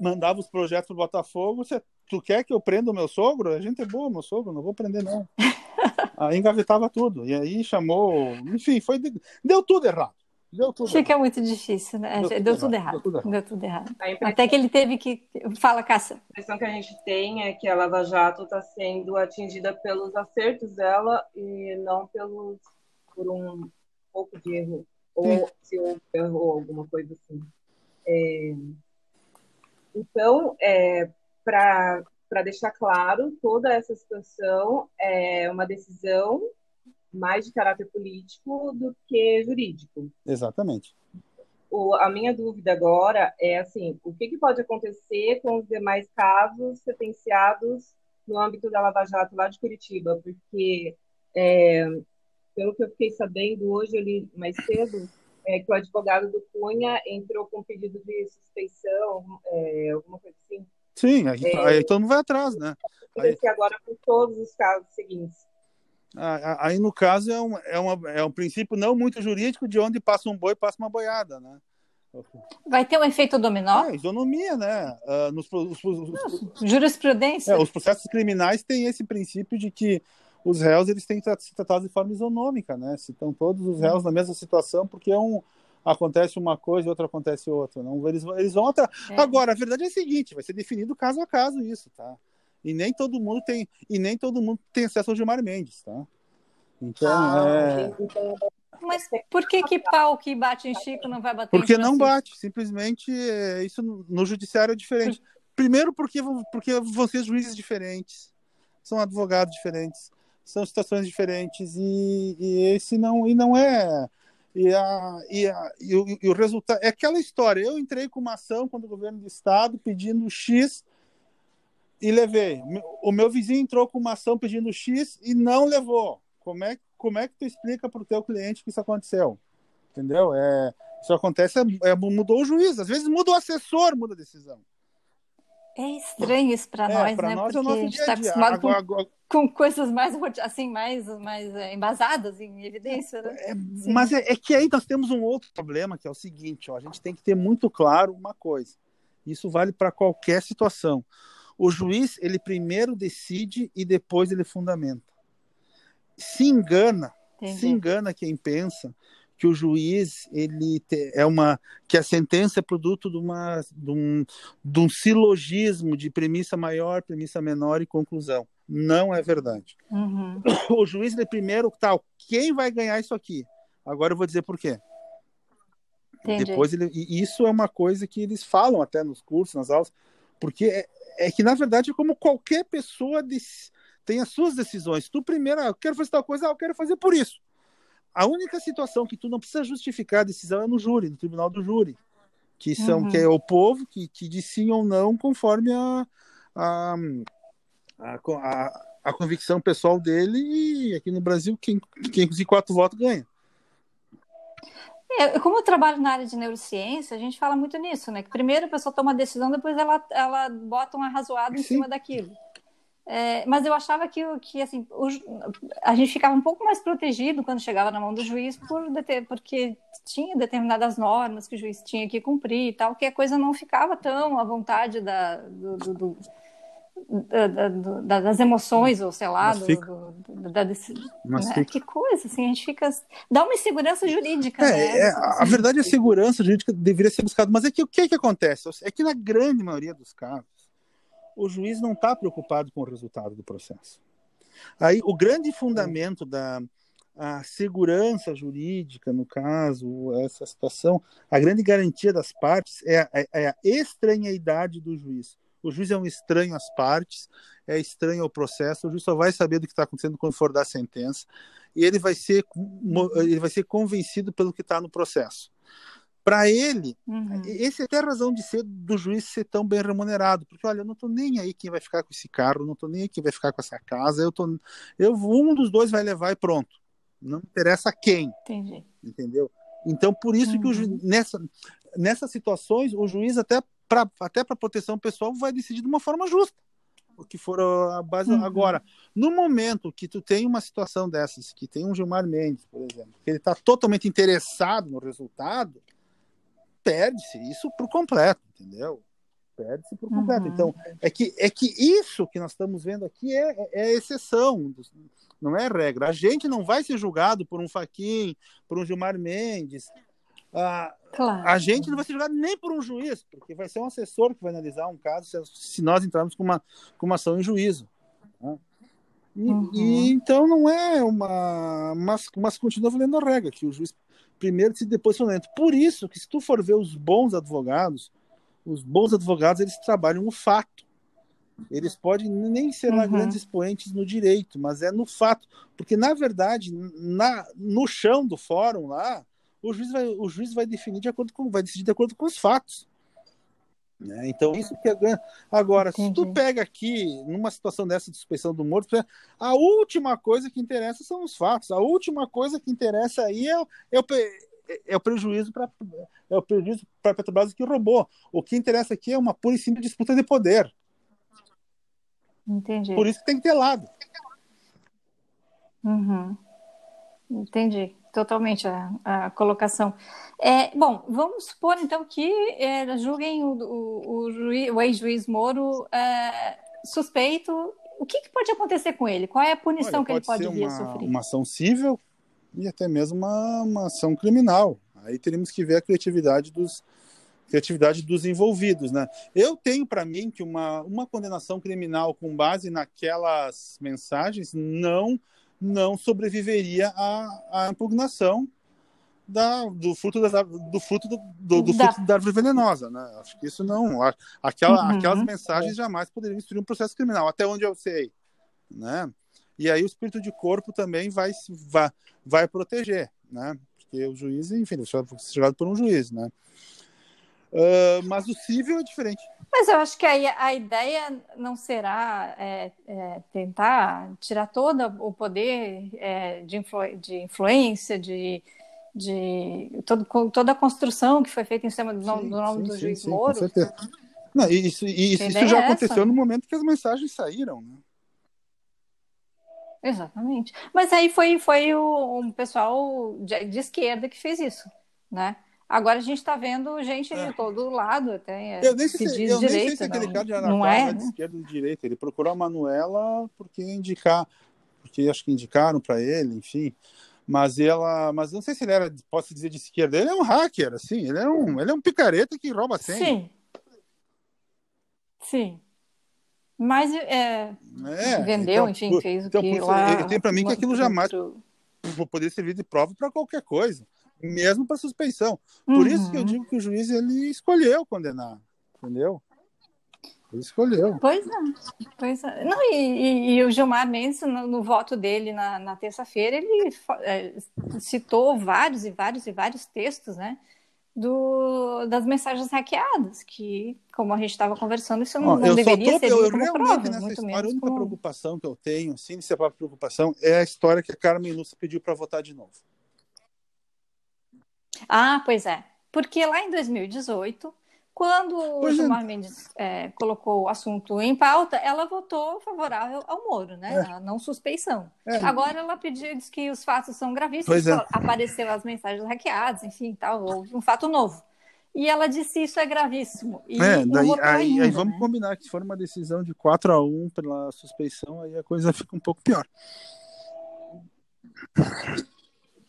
mandava os projetos pro Botafogo. Você, tu quer que eu prenda o meu sogro? A gente é boa, meu sogro, não vou prender, não. aí engavetava tudo. E aí chamou. Enfim, foi, deu tudo errado. Deu tudo errado. muito difícil, né? Deu, tudo, deu tudo errado. Deu tudo errado. Deu tudo errado. Até que ele teve que. Fala, Cássia. A impressão que a gente tem é que a Lava Jato está sendo atingida pelos acertos dela e não pelos por um pouco de erro. Ou se houve erro alguma coisa assim. É... Então, é, para deixar claro, toda essa situação é uma decisão mais de caráter político do que jurídico. Exatamente. O, a minha dúvida agora é assim, o que, que pode acontecer com os demais casos sentenciados no âmbito da Lava Jato lá de Curitiba? Porque, é, pelo que eu fiquei sabendo hoje ali mais cedo, é que o advogado do Cunha entrou com pedido de suspeição, é, alguma coisa assim. Sim, aí, é, aí todo mundo vai atrás, né? Aí... agora com todos os casos seguintes. Aí, no caso, é um, é, uma, é um princípio não muito jurídico de onde passa um boi, passa uma boiada, né? Vai ter um efeito dominó? É, isonomia, né? Uh, nos, os, os, jurisprudência. É, os processos criminais têm esse princípio de que os réus eles têm que ser tratados de forma isonômica, né? Se estão todos os réus na mesma situação, porque um acontece uma coisa e outra acontece outra. Não, eles, eles vão atrás. É. Agora, a verdade é a seguinte: vai ser definido caso a caso isso, tá? E nem todo mundo tem, e nem todo mundo tem acesso ao Gilmar Mendes, tá? Então, ah, é... Mas por que que pau que bate em Chico não vai bater Porque não bate, simplesmente é, isso no judiciário é diferente. Primeiro porque, porque vão ser juízes diferentes, são advogados diferentes, são situações diferentes e, e esse não e não é e, a, e, a, e, o, e o resultado é aquela história. Eu entrei com uma ação contra o governo do estado pedindo X e levei. O meu vizinho entrou com uma ação pedindo X e não levou. Como é, como é que tu explica para o teu cliente que isso aconteceu? Entendeu? É, isso acontece, é, é, mudou o juiz. Às vezes muda o assessor, muda a decisão. É estranho isso para é, nós, né? Nós Porque é a gente está acostumado com, agora... com, coisas mais assim, mais, mais é, embasadas em evidência, né? É, mas é, é, que aí nós temos um outro problema, que é o seguinte, ó, a gente tem que ter muito claro uma coisa. Isso vale para qualquer situação. O juiz, ele primeiro decide e depois ele fundamenta. Se engana, Entendi. se engana quem pensa que o juiz ele te, é uma que a sentença é produto de, uma, de, um, de um silogismo de premissa maior, premissa menor e conclusão. Não é verdade. Uhum. O juiz ele primeiro tal, quem vai ganhar isso aqui? Agora eu vou dizer por quê. Entendi. Depois ele, e isso é uma coisa que eles falam até nos cursos, nas aulas, porque é, que na verdade é como qualquer pessoa tem as suas decisões. Tu primeiro, ah, eu quero fazer tal coisa, ah, eu quero fazer por isso. A única situação que tu não precisa justificar a decisão é no júri, no tribunal do júri, que são uhum. que é o povo que, que diz sim ou não conforme a, a, a, a, a convicção pessoal dele e aqui no Brasil quem, quem conseguir quatro votos ganha. É, como eu trabalho na área de neurociência, a gente fala muito nisso, né? Que primeiro a pessoa toma uma decisão, depois ela, ela bota um arrazoado em Sim. cima daquilo. É, mas eu achava que, que assim, o, a gente ficava um pouco mais protegido quando chegava na mão do juiz, por, porque tinha determinadas normas que o juiz tinha que cumprir e tal, que a coisa não ficava tão à vontade da, do, do, do da, da, das emoções, ou sei lá, do, do, da, desse, né? que coisa, assim, a gente fica. dá uma insegurança jurídica. É, né? é a verdade, a segurança jurídica deveria ser buscada, mas é que o que, é que acontece? É que na grande maioria dos casos, o juiz não está preocupado com o resultado do processo. Aí, o grande fundamento da a segurança jurídica, no caso, essa situação, a grande garantia das partes é, é, é a estranheidade do juiz. O juiz é um estranho às partes, é estranho ao processo, o juiz só vai saber do que está acontecendo quando for dar a sentença, e ele vai ser, ele vai ser convencido pelo que está no processo. Para ele, uhum. essa é até a razão de ser do juiz ser tão bem remunerado, porque olha, eu não estou nem aí quem vai ficar com esse carro, não estou nem aí quem vai ficar com essa casa, eu tô, eu um dos dois vai levar e pronto. Não interessa quem. Entendi. Entendeu? Então, por isso uhum. que o uhum. nessa, nessas situações, o juiz até para até para proteção pessoal vai decidir de uma forma justa o que for a base uhum. agora no momento que tu tem uma situação dessas que tem um Gilmar Mendes por exemplo que ele está totalmente interessado no resultado perde-se isso por completo entendeu perde-se por completo uhum. então é que é que isso que nós estamos vendo aqui é, é, é exceção não é regra a gente não vai ser julgado por um Faquin por um Gilmar Mendes ah, claro. A gente não vai ser julgado nem por um juiz, porque vai ser um assessor que vai analisar um caso se, se nós entrarmos com uma, com uma ação em juízo. Né? E, uhum. e, então não é uma. Mas, mas continua valendo a regra, que o juiz primeiro e depois fundamenta. Por isso que se tu for ver os bons advogados, os bons advogados eles trabalham o fato. Eles podem nem ser uhum. grandes expoentes no direito, mas é no fato. Porque, na verdade, na, no chão do fórum lá, o juiz vai, o juiz vai definir de acordo com, vai decidir de acordo com os fatos. Né? Então, isso que é Agora, Entendi. se tu pega aqui, numa situação dessa de suspeição do morto, a última coisa que interessa são os fatos. A última coisa que interessa aí é, é, o, é o prejuízo para é o prejuízo para a Petrobras que roubou. O que interessa aqui é uma pura e simples disputa de poder. Entendi. Por isso que tem que ter lado. Uhum. Entendi totalmente a, a colocação. É, bom, vamos supor então que é, julguem o, o, o, o ex-juiz Moro é, suspeito. O que, que, pode acontecer com ele? Qual é a punição Olha, que ele pode vir uma, a sofrer? Uma ação civil e até mesmo uma, uma ação criminal. Aí teríamos que ver a criatividade dos, criatividade dos envolvidos, né? Eu tenho para mim que uma, uma condenação criminal com base naquelas mensagens não não sobreviveria à, à impugnação da, do fruto, da, do, fruto, do, do, do da... fruto da árvore venenosa. Né? Acho que isso não. Aquela, uhum. Aquelas mensagens jamais poderiam instruir um processo criminal, até onde eu sei. Né? E aí o espírito de corpo também vai, vai, vai proteger, né? porque o juiz, enfim, ele foi julgado por um juiz. Né? Uh, mas o civil é diferente. Mas eu acho que aí a ideia não será é, é, tentar tirar todo o poder é, de, influ, de, influência, de, de todo, toda a construção que foi feita em cima do, nome, sim, do, nome sim, do sim, juiz Moro. Com certeza. Não, isso, isso, isso já é aconteceu no momento que as mensagens saíram, né? Exatamente. Mas aí foi, foi o, um pessoal de, de esquerda que fez isso, né? Agora a gente está vendo gente é. de todo lado, até eu nem sei, se, eu direita, nem sei se aquele cara de Araraquara não é, né? de esquerda ou de direita. Ele procurou a Manuela porque indicar, porque acho que indicaram para ele, enfim. Mas ela, mas não sei se ele era, posso dizer de esquerda. Ele é um hacker, assim. Ele é um, ele é um picareta que rouba senha. Sim. Sim. Mas é, é, vendeu, então, enfim, fez então, o que lá... Tem para mim que aquilo jamais vou poder servir de prova para qualquer coisa mesmo para suspensão. Por uhum. isso que eu uhum. digo que o juiz ele escolheu condenar, entendeu? Ele escolheu. Pois é. Pois é. Não, e, e, e o Gilmar Mendes, no, no, voto dele na, na terça-feira, ele é, citou vários e vários e vários textos, né? Do, das mensagens hackeadas, que, como a gente estava conversando, isso não, não deveria tô, ser eu, realmente, prova, nessa história, A única como... preocupação que eu tenho, sim, se é a própria preocupação, é a história que a Carmen Lúcia pediu para votar de novo. Ah, pois é. Porque lá em 2018, quando o é. Gilmar. Mendes é, colocou o assunto em pauta, ela votou favorável ao Moro, né? É. A não suspeição. É. Agora ela pediu diz que os fatos são gravíssimos, é. apareceu as mensagens hackeadas, enfim, tal, houve um fato novo. E ela disse isso é gravíssimo. E é, daí, aí, ainda, aí, vamos né? combinar que se for uma decisão de 4 a 1 pela suspeição, aí a coisa fica um pouco pior.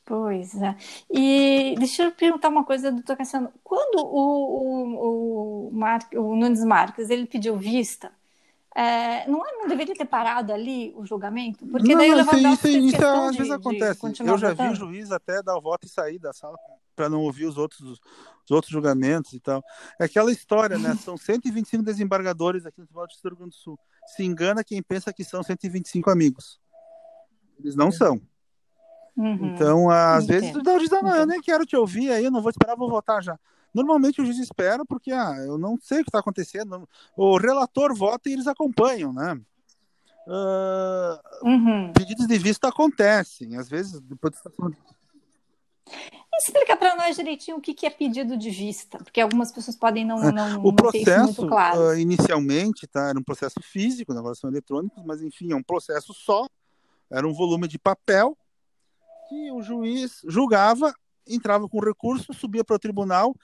Pois é. E deixa eu perguntar uma coisa, doutor Cassiano. Quando o, o, o, Mar... o Nunes Marques ele pediu vista, é, não, é, não deveria ter parado ali o julgamento? Porque não, daí o isso, isso, isso às de, vezes acontece. Eu já votando. vi o juiz até dar o voto e sair da sala para não ouvir os outros, os outros julgamentos e tal. É aquela história, né? São 125 desembargadores aqui no Tribunal de Rio Grande do Sul. Se engana quem pensa que são 125 amigos. Eles não são. Uhum. Então, às Entendo. vezes, não, diz, não, eu nem quero te ouvir aí, eu não vou esperar, vou votar já. Normalmente o juiz espera porque ah, eu não sei o que está acontecendo. O relator vota e eles acompanham, né? Uh, uhum. Pedidos de vista acontecem, às vezes depois Explica para nós direitinho o que, que é pedido de vista, porque algumas pessoas podem não, é, não o não processo claro. uh, inicialmente tá, era um processo físico, agora são eletrônicos, mas enfim é um processo só, era um volume de papel que o juiz julgava, entrava com recurso, subia para o tribunal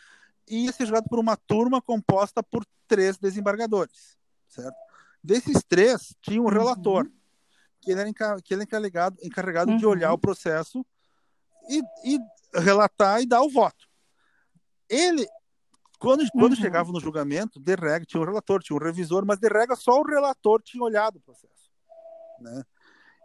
e ia ser julgado por uma turma composta por três desembargadores, certo? Desses três, tinha um uhum. relator, uhum. que ele era, que ele era encarregado, encarregado uhum. de olhar o processo e, e, relatar e dar o voto. Ele, quando, quando uhum. chegava no julgamento, de regra, tinha um relator, tinha um revisor, mas de regra só o relator tinha olhado o processo, né?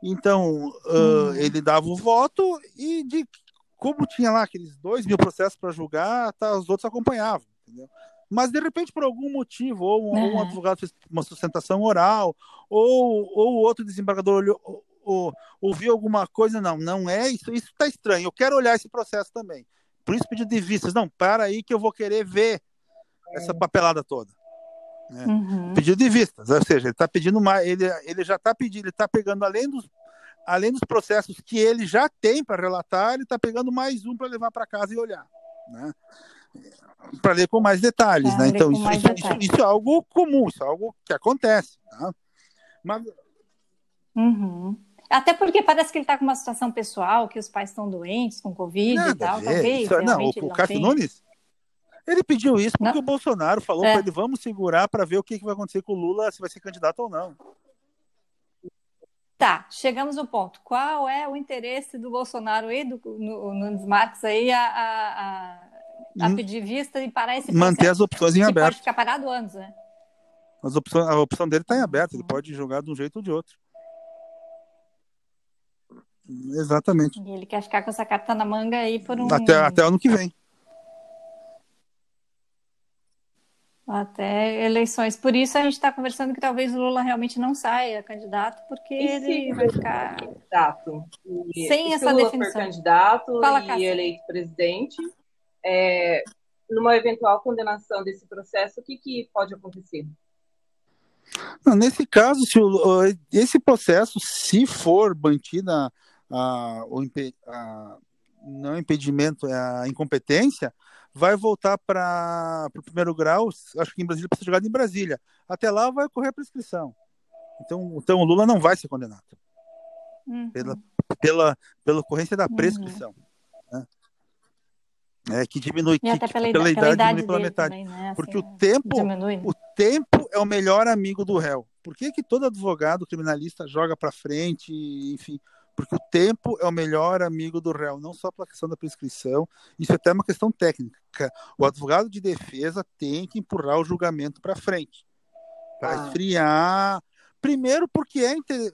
Então, uh, ele dava o voto e, de, como tinha lá aqueles dois mil processos para julgar, tá, os outros acompanhavam, entendeu? Mas, de repente, por algum motivo, ou um, uhum. um advogado fez uma sustentação oral, ou, ou outro desembargador olhou, ou, ou, ouviu alguma coisa, não, não é isso, isso está estranho, eu quero olhar esse processo também. Por isso, pedido de vistas, não, para aí que eu vou querer ver essa é. papelada toda. Né? Uhum. Pedido de vistas, ou seja, ele está pedindo mais, ele, ele já está pedindo, ele está pegando além dos, além dos processos que ele já tem para relatar, ele está pegando mais um para levar para casa e olhar, né? Para ler com mais detalhes, é, né? Então isso, isso, isso, isso, é algo comum, isso é algo que acontece, tá? Mas uhum. Até porque parece que ele está com uma situação pessoal, que os pais estão doentes com Covid Nada e tal. Talvez, isso, não, o, o Cássio Nunes, ele pediu isso porque não. o Bolsonaro falou é. para ele: vamos segurar para ver o que, que vai acontecer com o Lula, se vai ser candidato ou não. Tá, chegamos no ponto. Qual é o interesse do Bolsonaro e do Nunes Marques aí a, a, a, hum. pedir vista e parar esse processo? Manter as opções em que aberto. pode ficar parado anos, né? As opções, a opção dele está em aberto, ele pode jogar de um jeito ou de outro. Exatamente. E ele quer ficar com essa carta na manga aí por um. Até, até ano que vem. Até eleições. Por isso a gente está conversando que talvez o Lula realmente não saia candidato, porque e ele vai ficar candidato. E sem essa Lula definição. For candidato Fala, e eleito presidente, é, numa eventual condenação desse processo, o que, que pode acontecer? Não, nesse caso, se o, esse processo, se for mantida a, o, a, não impedimento, é a incompetência, vai voltar para o primeiro grau, acho que em Brasília precisa jogado em Brasília. Até lá vai ocorrer a prescrição. Então, então o Lula não vai ser condenado. Uhum. Pela, pela, pela ocorrência da uhum. prescrição. Uhum. Né? É, que diminui que, pela, pela, idade, idade diminui pela metade. Também, né? assim, porque o tempo, diminui. o tempo é o melhor amigo do réu. Por que, que todo advogado criminalista joga para frente, enfim? Porque o tempo é o melhor amigo do réu, não só pela questão da prescrição, isso é até uma questão técnica. O advogado de defesa tem que empurrar o julgamento para frente, para ah. esfriar. Primeiro porque é inter...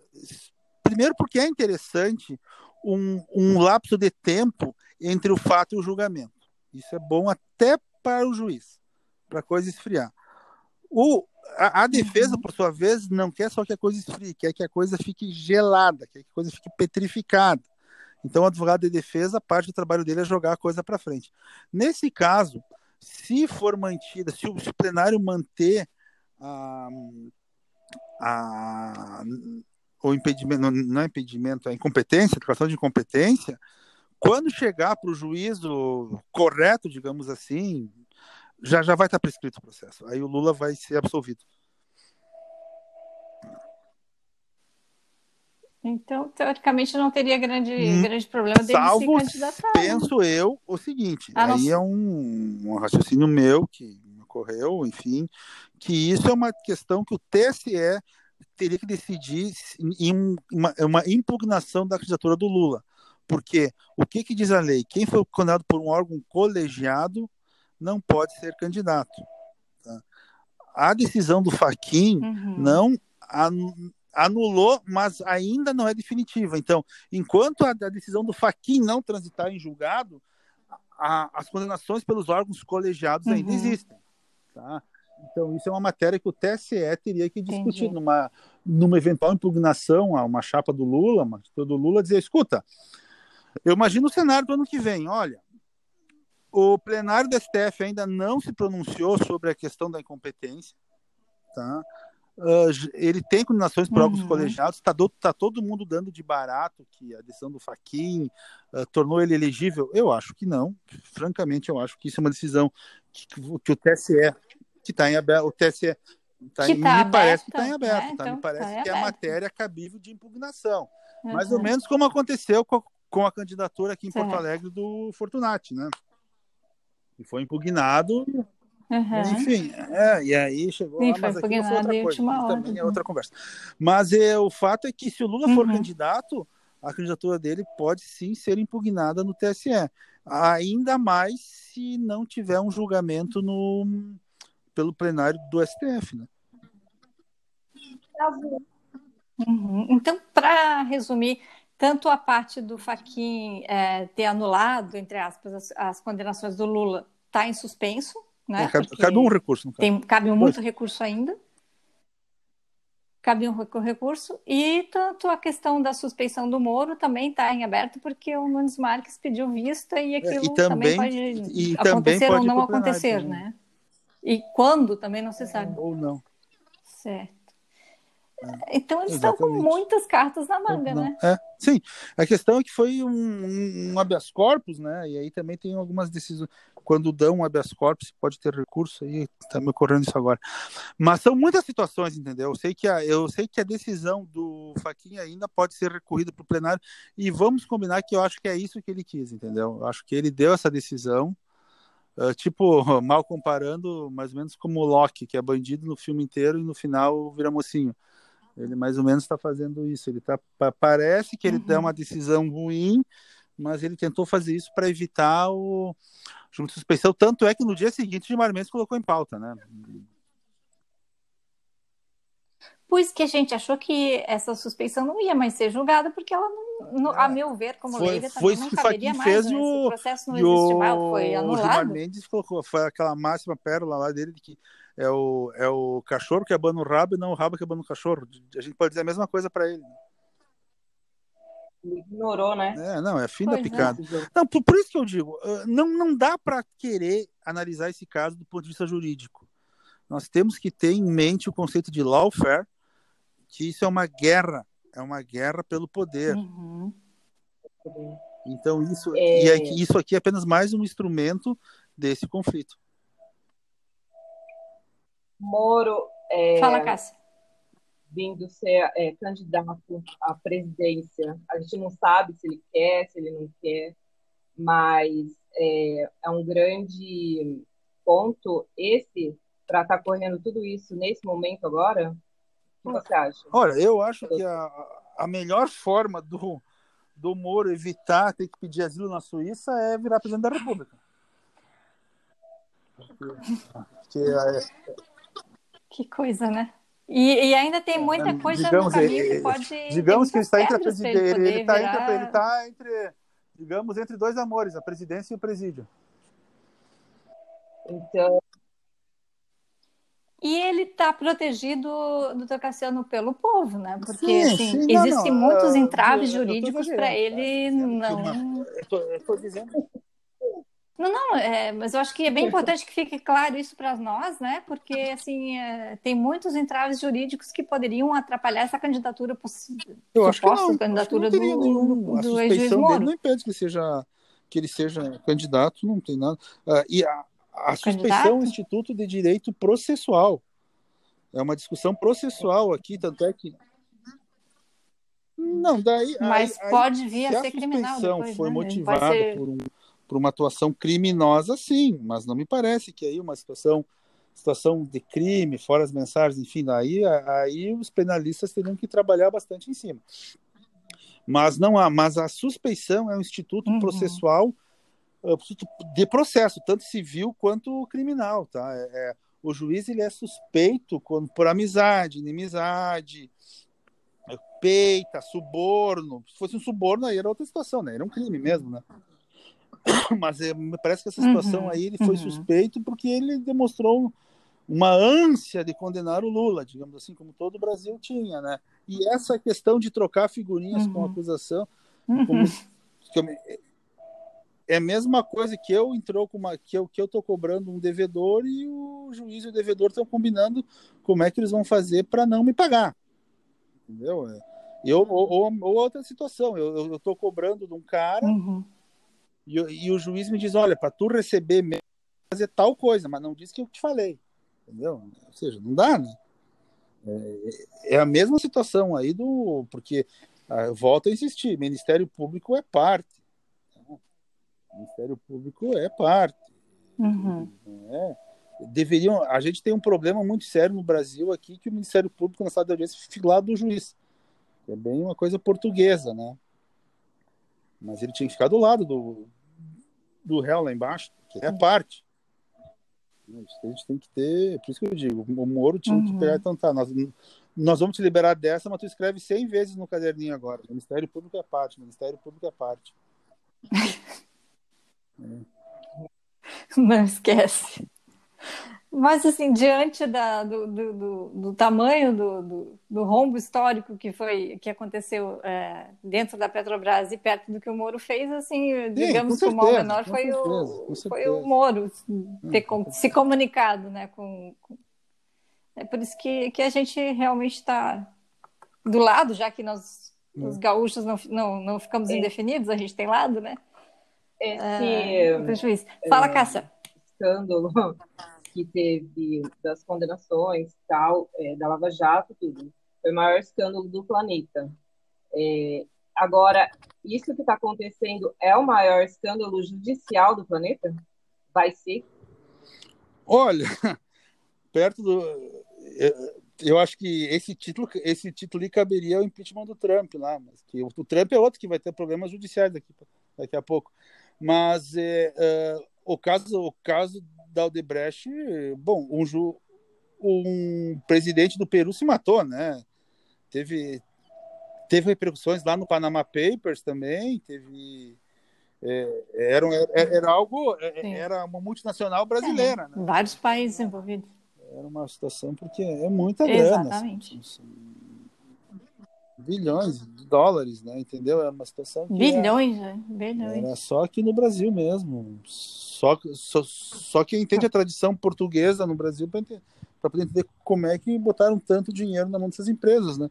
primeiro porque é interessante um, um lapso de tempo entre o fato e o julgamento. Isso é bom até para o juiz, para a coisa esfriar. O, a, a, defesa, uhum. por sua vez, não quer só que a coisa esfrie, quer que a coisa fique gelada, quer que a coisa fique petrificada. Então, o advogado de defesa, parte do trabalho dele é jogar a coisa para frente. Nesse caso, se for mantida, se o, se o plenário manter a, a, o impedimento, não, não é impedimento, a incompetência, a declaração de incompetência, quando chegar para o juízo correto, digamos assim, já, já vai estar prescrito o processo. Aí o Lula vai ser absolvido. Então, teoricamente, não teria grande, hum, grande problema dele salvo, se candidatar. Né? Penso eu o seguinte: ah, aí é um, um raciocínio meu que ocorreu, enfim, que isso é uma questão que o TSE teria que decidir em uma, uma impugnação da candidatura do Lula. Porque o que, que diz a lei? Quem foi condenado por um órgão colegiado não pode ser candidato. Tá? A decisão do Faquin uhum. não anulou, mas ainda não é definitiva. Então, enquanto a, decisão do Faquin não transitar em julgado, a, as condenações pelos órgãos colegiados uhum. ainda existem. Tá? Então, isso é uma matéria que o TSE teria que discutir numa, numa eventual impugnação a uma chapa do Lula, uma do Lula, dizer, escuta, eu imagino o cenário do ano que vem. Olha, o plenário do STF ainda não se pronunciou sobre a questão da incompetência. Tá? Uh, ele tem condenações por órgãos uhum. colegiados, está tá todo mundo dando de barato que a decisão do Faquin uh, tornou ele elegível. Eu acho que não. Francamente, eu acho que isso é uma decisão que, que o TSE, que está em aberto, o TSE tá em, tá me aberto, parece que está em aberto, né? tá? Então, me parece tá que é a matéria cabível de impugnação. Uhum. Mais ou menos como aconteceu com a, com a candidatura aqui em Porto Alegre do Fortunati, né? E foi impugnado. Uhum. Enfim, é, e aí chegou Sim, lá, mas aquilo foi outra coisa. Também é outra conversa. Mas é, o fato é que se o Lula uhum. for candidato, a candidatura dele pode sim ser impugnada no TSE. Ainda mais se não tiver um julgamento no, pelo plenário do STF, né? Uhum. Então, para resumir, tanto a parte do Faquin é, ter anulado, entre aspas, as, as condenações do Lula está em suspenso, né? É, cabe, cabe, um recurso, no caso. Tem, cabe muito pois. recurso ainda. Cabe um recurso. E tanto a questão da suspeição do Moro também está em aberto, porque o Nunes Marques pediu vista e aquilo é, e também, também, pode e acontecer também pode ou não acontecer, né? E quando também não se sabe. Ou não. Certo. Então eles Exatamente. estão com muitas cartas na manga, Não, né? É, sim. A questão é que foi um, um, habeas corpus, né? E aí também tem algumas decisões. Quando dão um habeas corpus, pode ter recurso, aí tá me ocorrendo isso agora. Mas são muitas situações, entendeu? Eu sei que a, eu sei que a decisão do Faquinha ainda pode ser recorrida para o plenário. E vamos combinar que eu acho que é isso que ele quis, entendeu? Eu acho que ele deu essa decisão. Uh, tipo, mal comparando, mais ou menos como o Loki, que é bandido no filme inteiro e no final vira mocinho. Ele mais ou menos está fazendo isso. Ele tá, parece que ele uhum. dá uma decisão ruim, mas ele tentou fazer isso para evitar o junto suspensão. Tanto é que no dia seguinte o Gilmar Mendes colocou em pauta, né? Pois que a gente achou que essa suspeição não ia mais ser julgada, porque ela, não, é, a meu ver, como foi, lei, foi não caberia mais. Fez né? o, processo não existe mais, foi anulado. O Gilmar Mendes colocou, foi aquela máxima pérola lá dele de que é o, é o cachorro que abana o rabo e não o rabo que abana o cachorro. A gente pode dizer a mesma coisa para ele. Ignorou, né? É, não, é fim pois da é. picada. É. Não, por, por, isso que eu digo, não, não dá para querer analisar esse caso do ponto de vista jurídico. Nós temos que ter em mente o conceito de lawfare, que isso é uma guerra, é uma guerra pelo poder. Uhum. Então isso, é... e aqui, isso aqui é apenas mais um instrumento desse conflito. Moro. É... Fala, Cássia vindo ser é, candidato à presidência. A gente não sabe se ele quer, se ele não quer, mas é, é um grande ponto esse para estar tá correndo tudo isso nesse momento agora. O que você acha? Olha, eu acho que a, a melhor forma do, do Moro evitar ter que pedir asilo na Suíça é virar presidente da República. Porque, é... Que coisa, né? E, e, ainda tem muita coisa digamos, no caminho que pode. Digamos que ele está entre a presidência. Ele, ele, está virar... entre, ele está entre, digamos, entre dois amores, a presidência e o presídio. Então. E ele está protegido, doutor Cassiano, pelo povo, né? Porque sim, assim, sim, existem não, muitos entraves jurídicos para ele não. Eu estou dizendo não, não, é, mas eu acho que é bem importante que fique claro isso para nós, né? Porque assim é, tem muitos entraves jurídicos que poderiam atrapalhar essa candidatura possível. Eu acho que não, candidatura do, nenhum. A do suspeição dele não impede que seja que ele seja candidato, não tem nada. Uh, e a, a suspeição é um instituto de direito processual. É uma discussão processual aqui, tanto é que não, daí. Mas aí, pode vir a ser criminal. Se a suspeição foi né? motivada ser... por um por uma atuação criminosa, sim, mas não me parece que aí uma situação situação de crime, fora as mensagens, enfim, aí, aí os penalistas teriam que trabalhar bastante em cima. Mas não há, mas a suspeição é um instituto uhum. processual ah, de processo, tanto civil quanto criminal, tá? É, é, o juiz ele é suspeito quando, por amizade, inimizade, peita, suborno. Se fosse um suborno, aí era outra situação, né? Era um crime mesmo, né? mas é, me parece que essa situação uhum, aí ele foi uhum. suspeito porque ele demonstrou uma ânsia de condenar o Lula, digamos assim, como todo o Brasil tinha, né? E essa questão de trocar figurinhas uhum. com acusação, uhum. como, é a mesma coisa que eu entrou com uma que eu que eu tô cobrando um devedor e o juiz e o devedor estão combinando como é que eles vão fazer para não me pagar, entendeu? É, eu ou, ou, ou outra situação, eu, eu, eu tô cobrando de um cara uhum e, e o juiz me diz, olha, para tu receber mesmo, fazer tal coisa, mas não diz que eu te falei. Entendeu? Ou seja, não dá, né? É, é a mesma situação aí do. Porque, ah, volto a insistir, Ministério Público é parte. Né? Ministério Público é parte. Uhum. É, deveriam. A gente tem um problema muito sério no Brasil aqui que o Ministério Público na sala de audiência fica lá do juiz. É bem uma coisa portuguesa, né? Mas ele tinha que ficar do lado do, do réu lá embaixo, que é parte. A gente tem que ter, por isso que eu digo, o Moro tinha uhum. que pegar então tá, nós, nós vamos te liberar dessa, mas tu escreve 100 vezes no caderninho agora. Ministério Público é parte, o Ministério Público é parte. é. Não esquece. Mas, assim, diante da, do, do, do, do, tamanho do, do, rombo histórico que foi que aconteceu é, dentro da Petrobras e perto do que o Moro fez, assim, digamos que o mal menor foi, certeza, o, foi o Moro ter hum, se comunicado, né? Com, com, É por isso que, que a gente realmente está do lado, já que nós, hum. os gaúchos, não, não, não ficamos é. indefinidos, a gente tem lado, né? Esse, é, Fala, é, Cássia. Escândalo que teve das condenações tal, é, da Lava Jato, tudo. Foi o maior escândalo do planeta. É, agora, isso que está acontecendo é o maior escândalo judicial do planeta? Vai ser? Olha, perto do. Eu acho que esse título, esse título caberia ao impeachment do Trump lá, mas que o, o Trump é outro que vai ter problemas judiciais daqui, daqui a pouco. Mas é, é, o caso, o caso da Odebrecht, bom, um, ju, um presidente do Peru se matou, né? Teve, teve repercussões lá no Panama Papers também, teve. É, era, era, era, algo, é, era uma multinacional brasileira. É, né? Vários países envolvidos. Era uma situação porque é muita grana. Exatamente. Assim, bilhões de dólares, né? Entendeu? Era uma situação que bilhões, era, né? Bilhões. Era só aqui no Brasil mesmo. Só, só, só quem entende a tradição portuguesa no Brasil para poder entender como é que botaram tanto dinheiro na mão dessas empresas, né?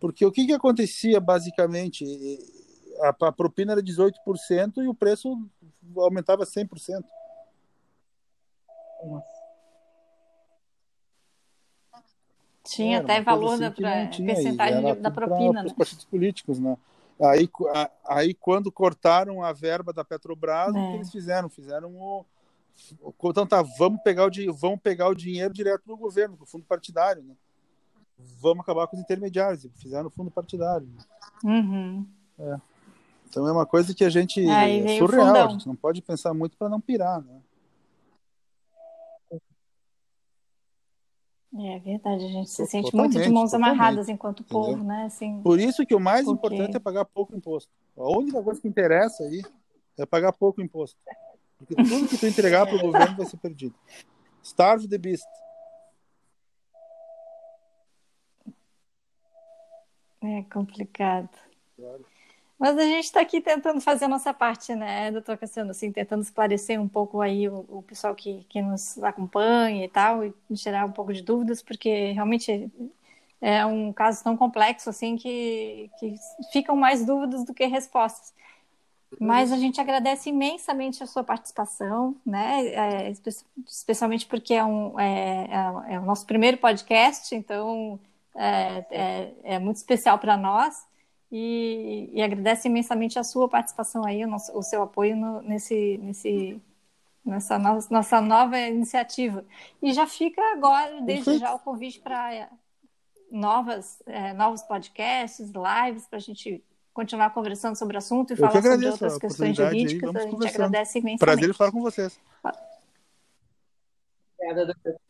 Porque o que, que acontecia basicamente? A, a propina era 18% e o preço aumentava 100%. Nossa. Tinha era até valor assim da percentagem da propina, né? Os partidos políticos, né? Aí, aí quando cortaram a verba da Petrobras, é. o que é. eles fizeram? Fizeram o então tá, vamos pegar o, vamos pegar o dinheiro direto do governo, do fundo partidário, né? Vamos acabar com os intermediários, fizeram o fundo partidário. Uhum. É. Então é uma coisa que a gente é surreal, a gente não pode pensar muito para não pirar, né? É verdade, a gente se sente muito de mãos amarradas enquanto povo, entendeu? né? Assim, Por isso que o mais porque... importante é pagar pouco imposto. A única coisa que interessa aí é pagar pouco imposto. Porque tudo que tu entregar para o governo vai ser perdido. Starve the beast. É complicado. Claro. Mas a gente está aqui tentando fazer a nossa parte, né, doutor Cassiano, assim, tentando esclarecer um pouco aí o, o, pessoal que, que nos acompanha e tal, e tirar um pouco de dúvidas, porque realmente é um caso tão complexo, assim, que, que ficam mais dúvidas do que respostas. Mas a gente agradece imensamente a sua participação, né, é, especialmente porque é, um, é, é, é o nosso primeiro podcast, então é, é, é muito especial para nós e, e agradece imensamente a sua participação aí, o, nosso, o seu apoio no, nesse, nesse, nessa no, nossa nova iniciativa. E já fica agora, desde já, o convite para é, novas, é, novos podcasts, lives, para a gente continuar conversando sobre o assunto e Eu falar sobre outras questões jurídicas. Aí, a gente agradece imensamente. Prazer falar com vocês. Obrigada, doutor.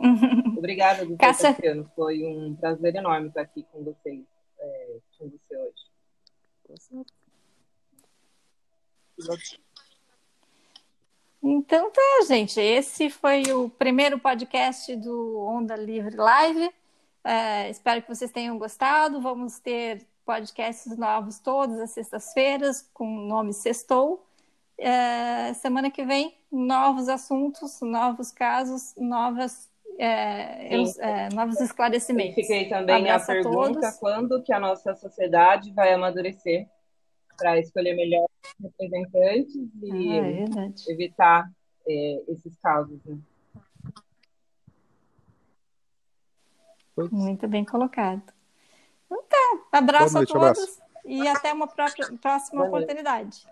Obrigada, doutor Cássia... Foi um prazer enorme estar aqui com vocês é, com você hoje. Então tá, gente. Esse foi o primeiro podcast do Onda Livre Live. É, espero que vocês tenham gostado. Vamos ter podcasts novos todas as sextas-feiras com o nome Sextou. É, semana que vem, novos assuntos, novos casos, novas é, é, novos esclarecimentos. fiquei também Abraço a pergunta: a quando que a nossa sociedade vai amadurecer para escolher melhor representantes e ah, é evitar é, esses casos? Né? Muito bem colocado. Então, abraço noite, a todos abraço. e até uma própria, próxima oportunidade.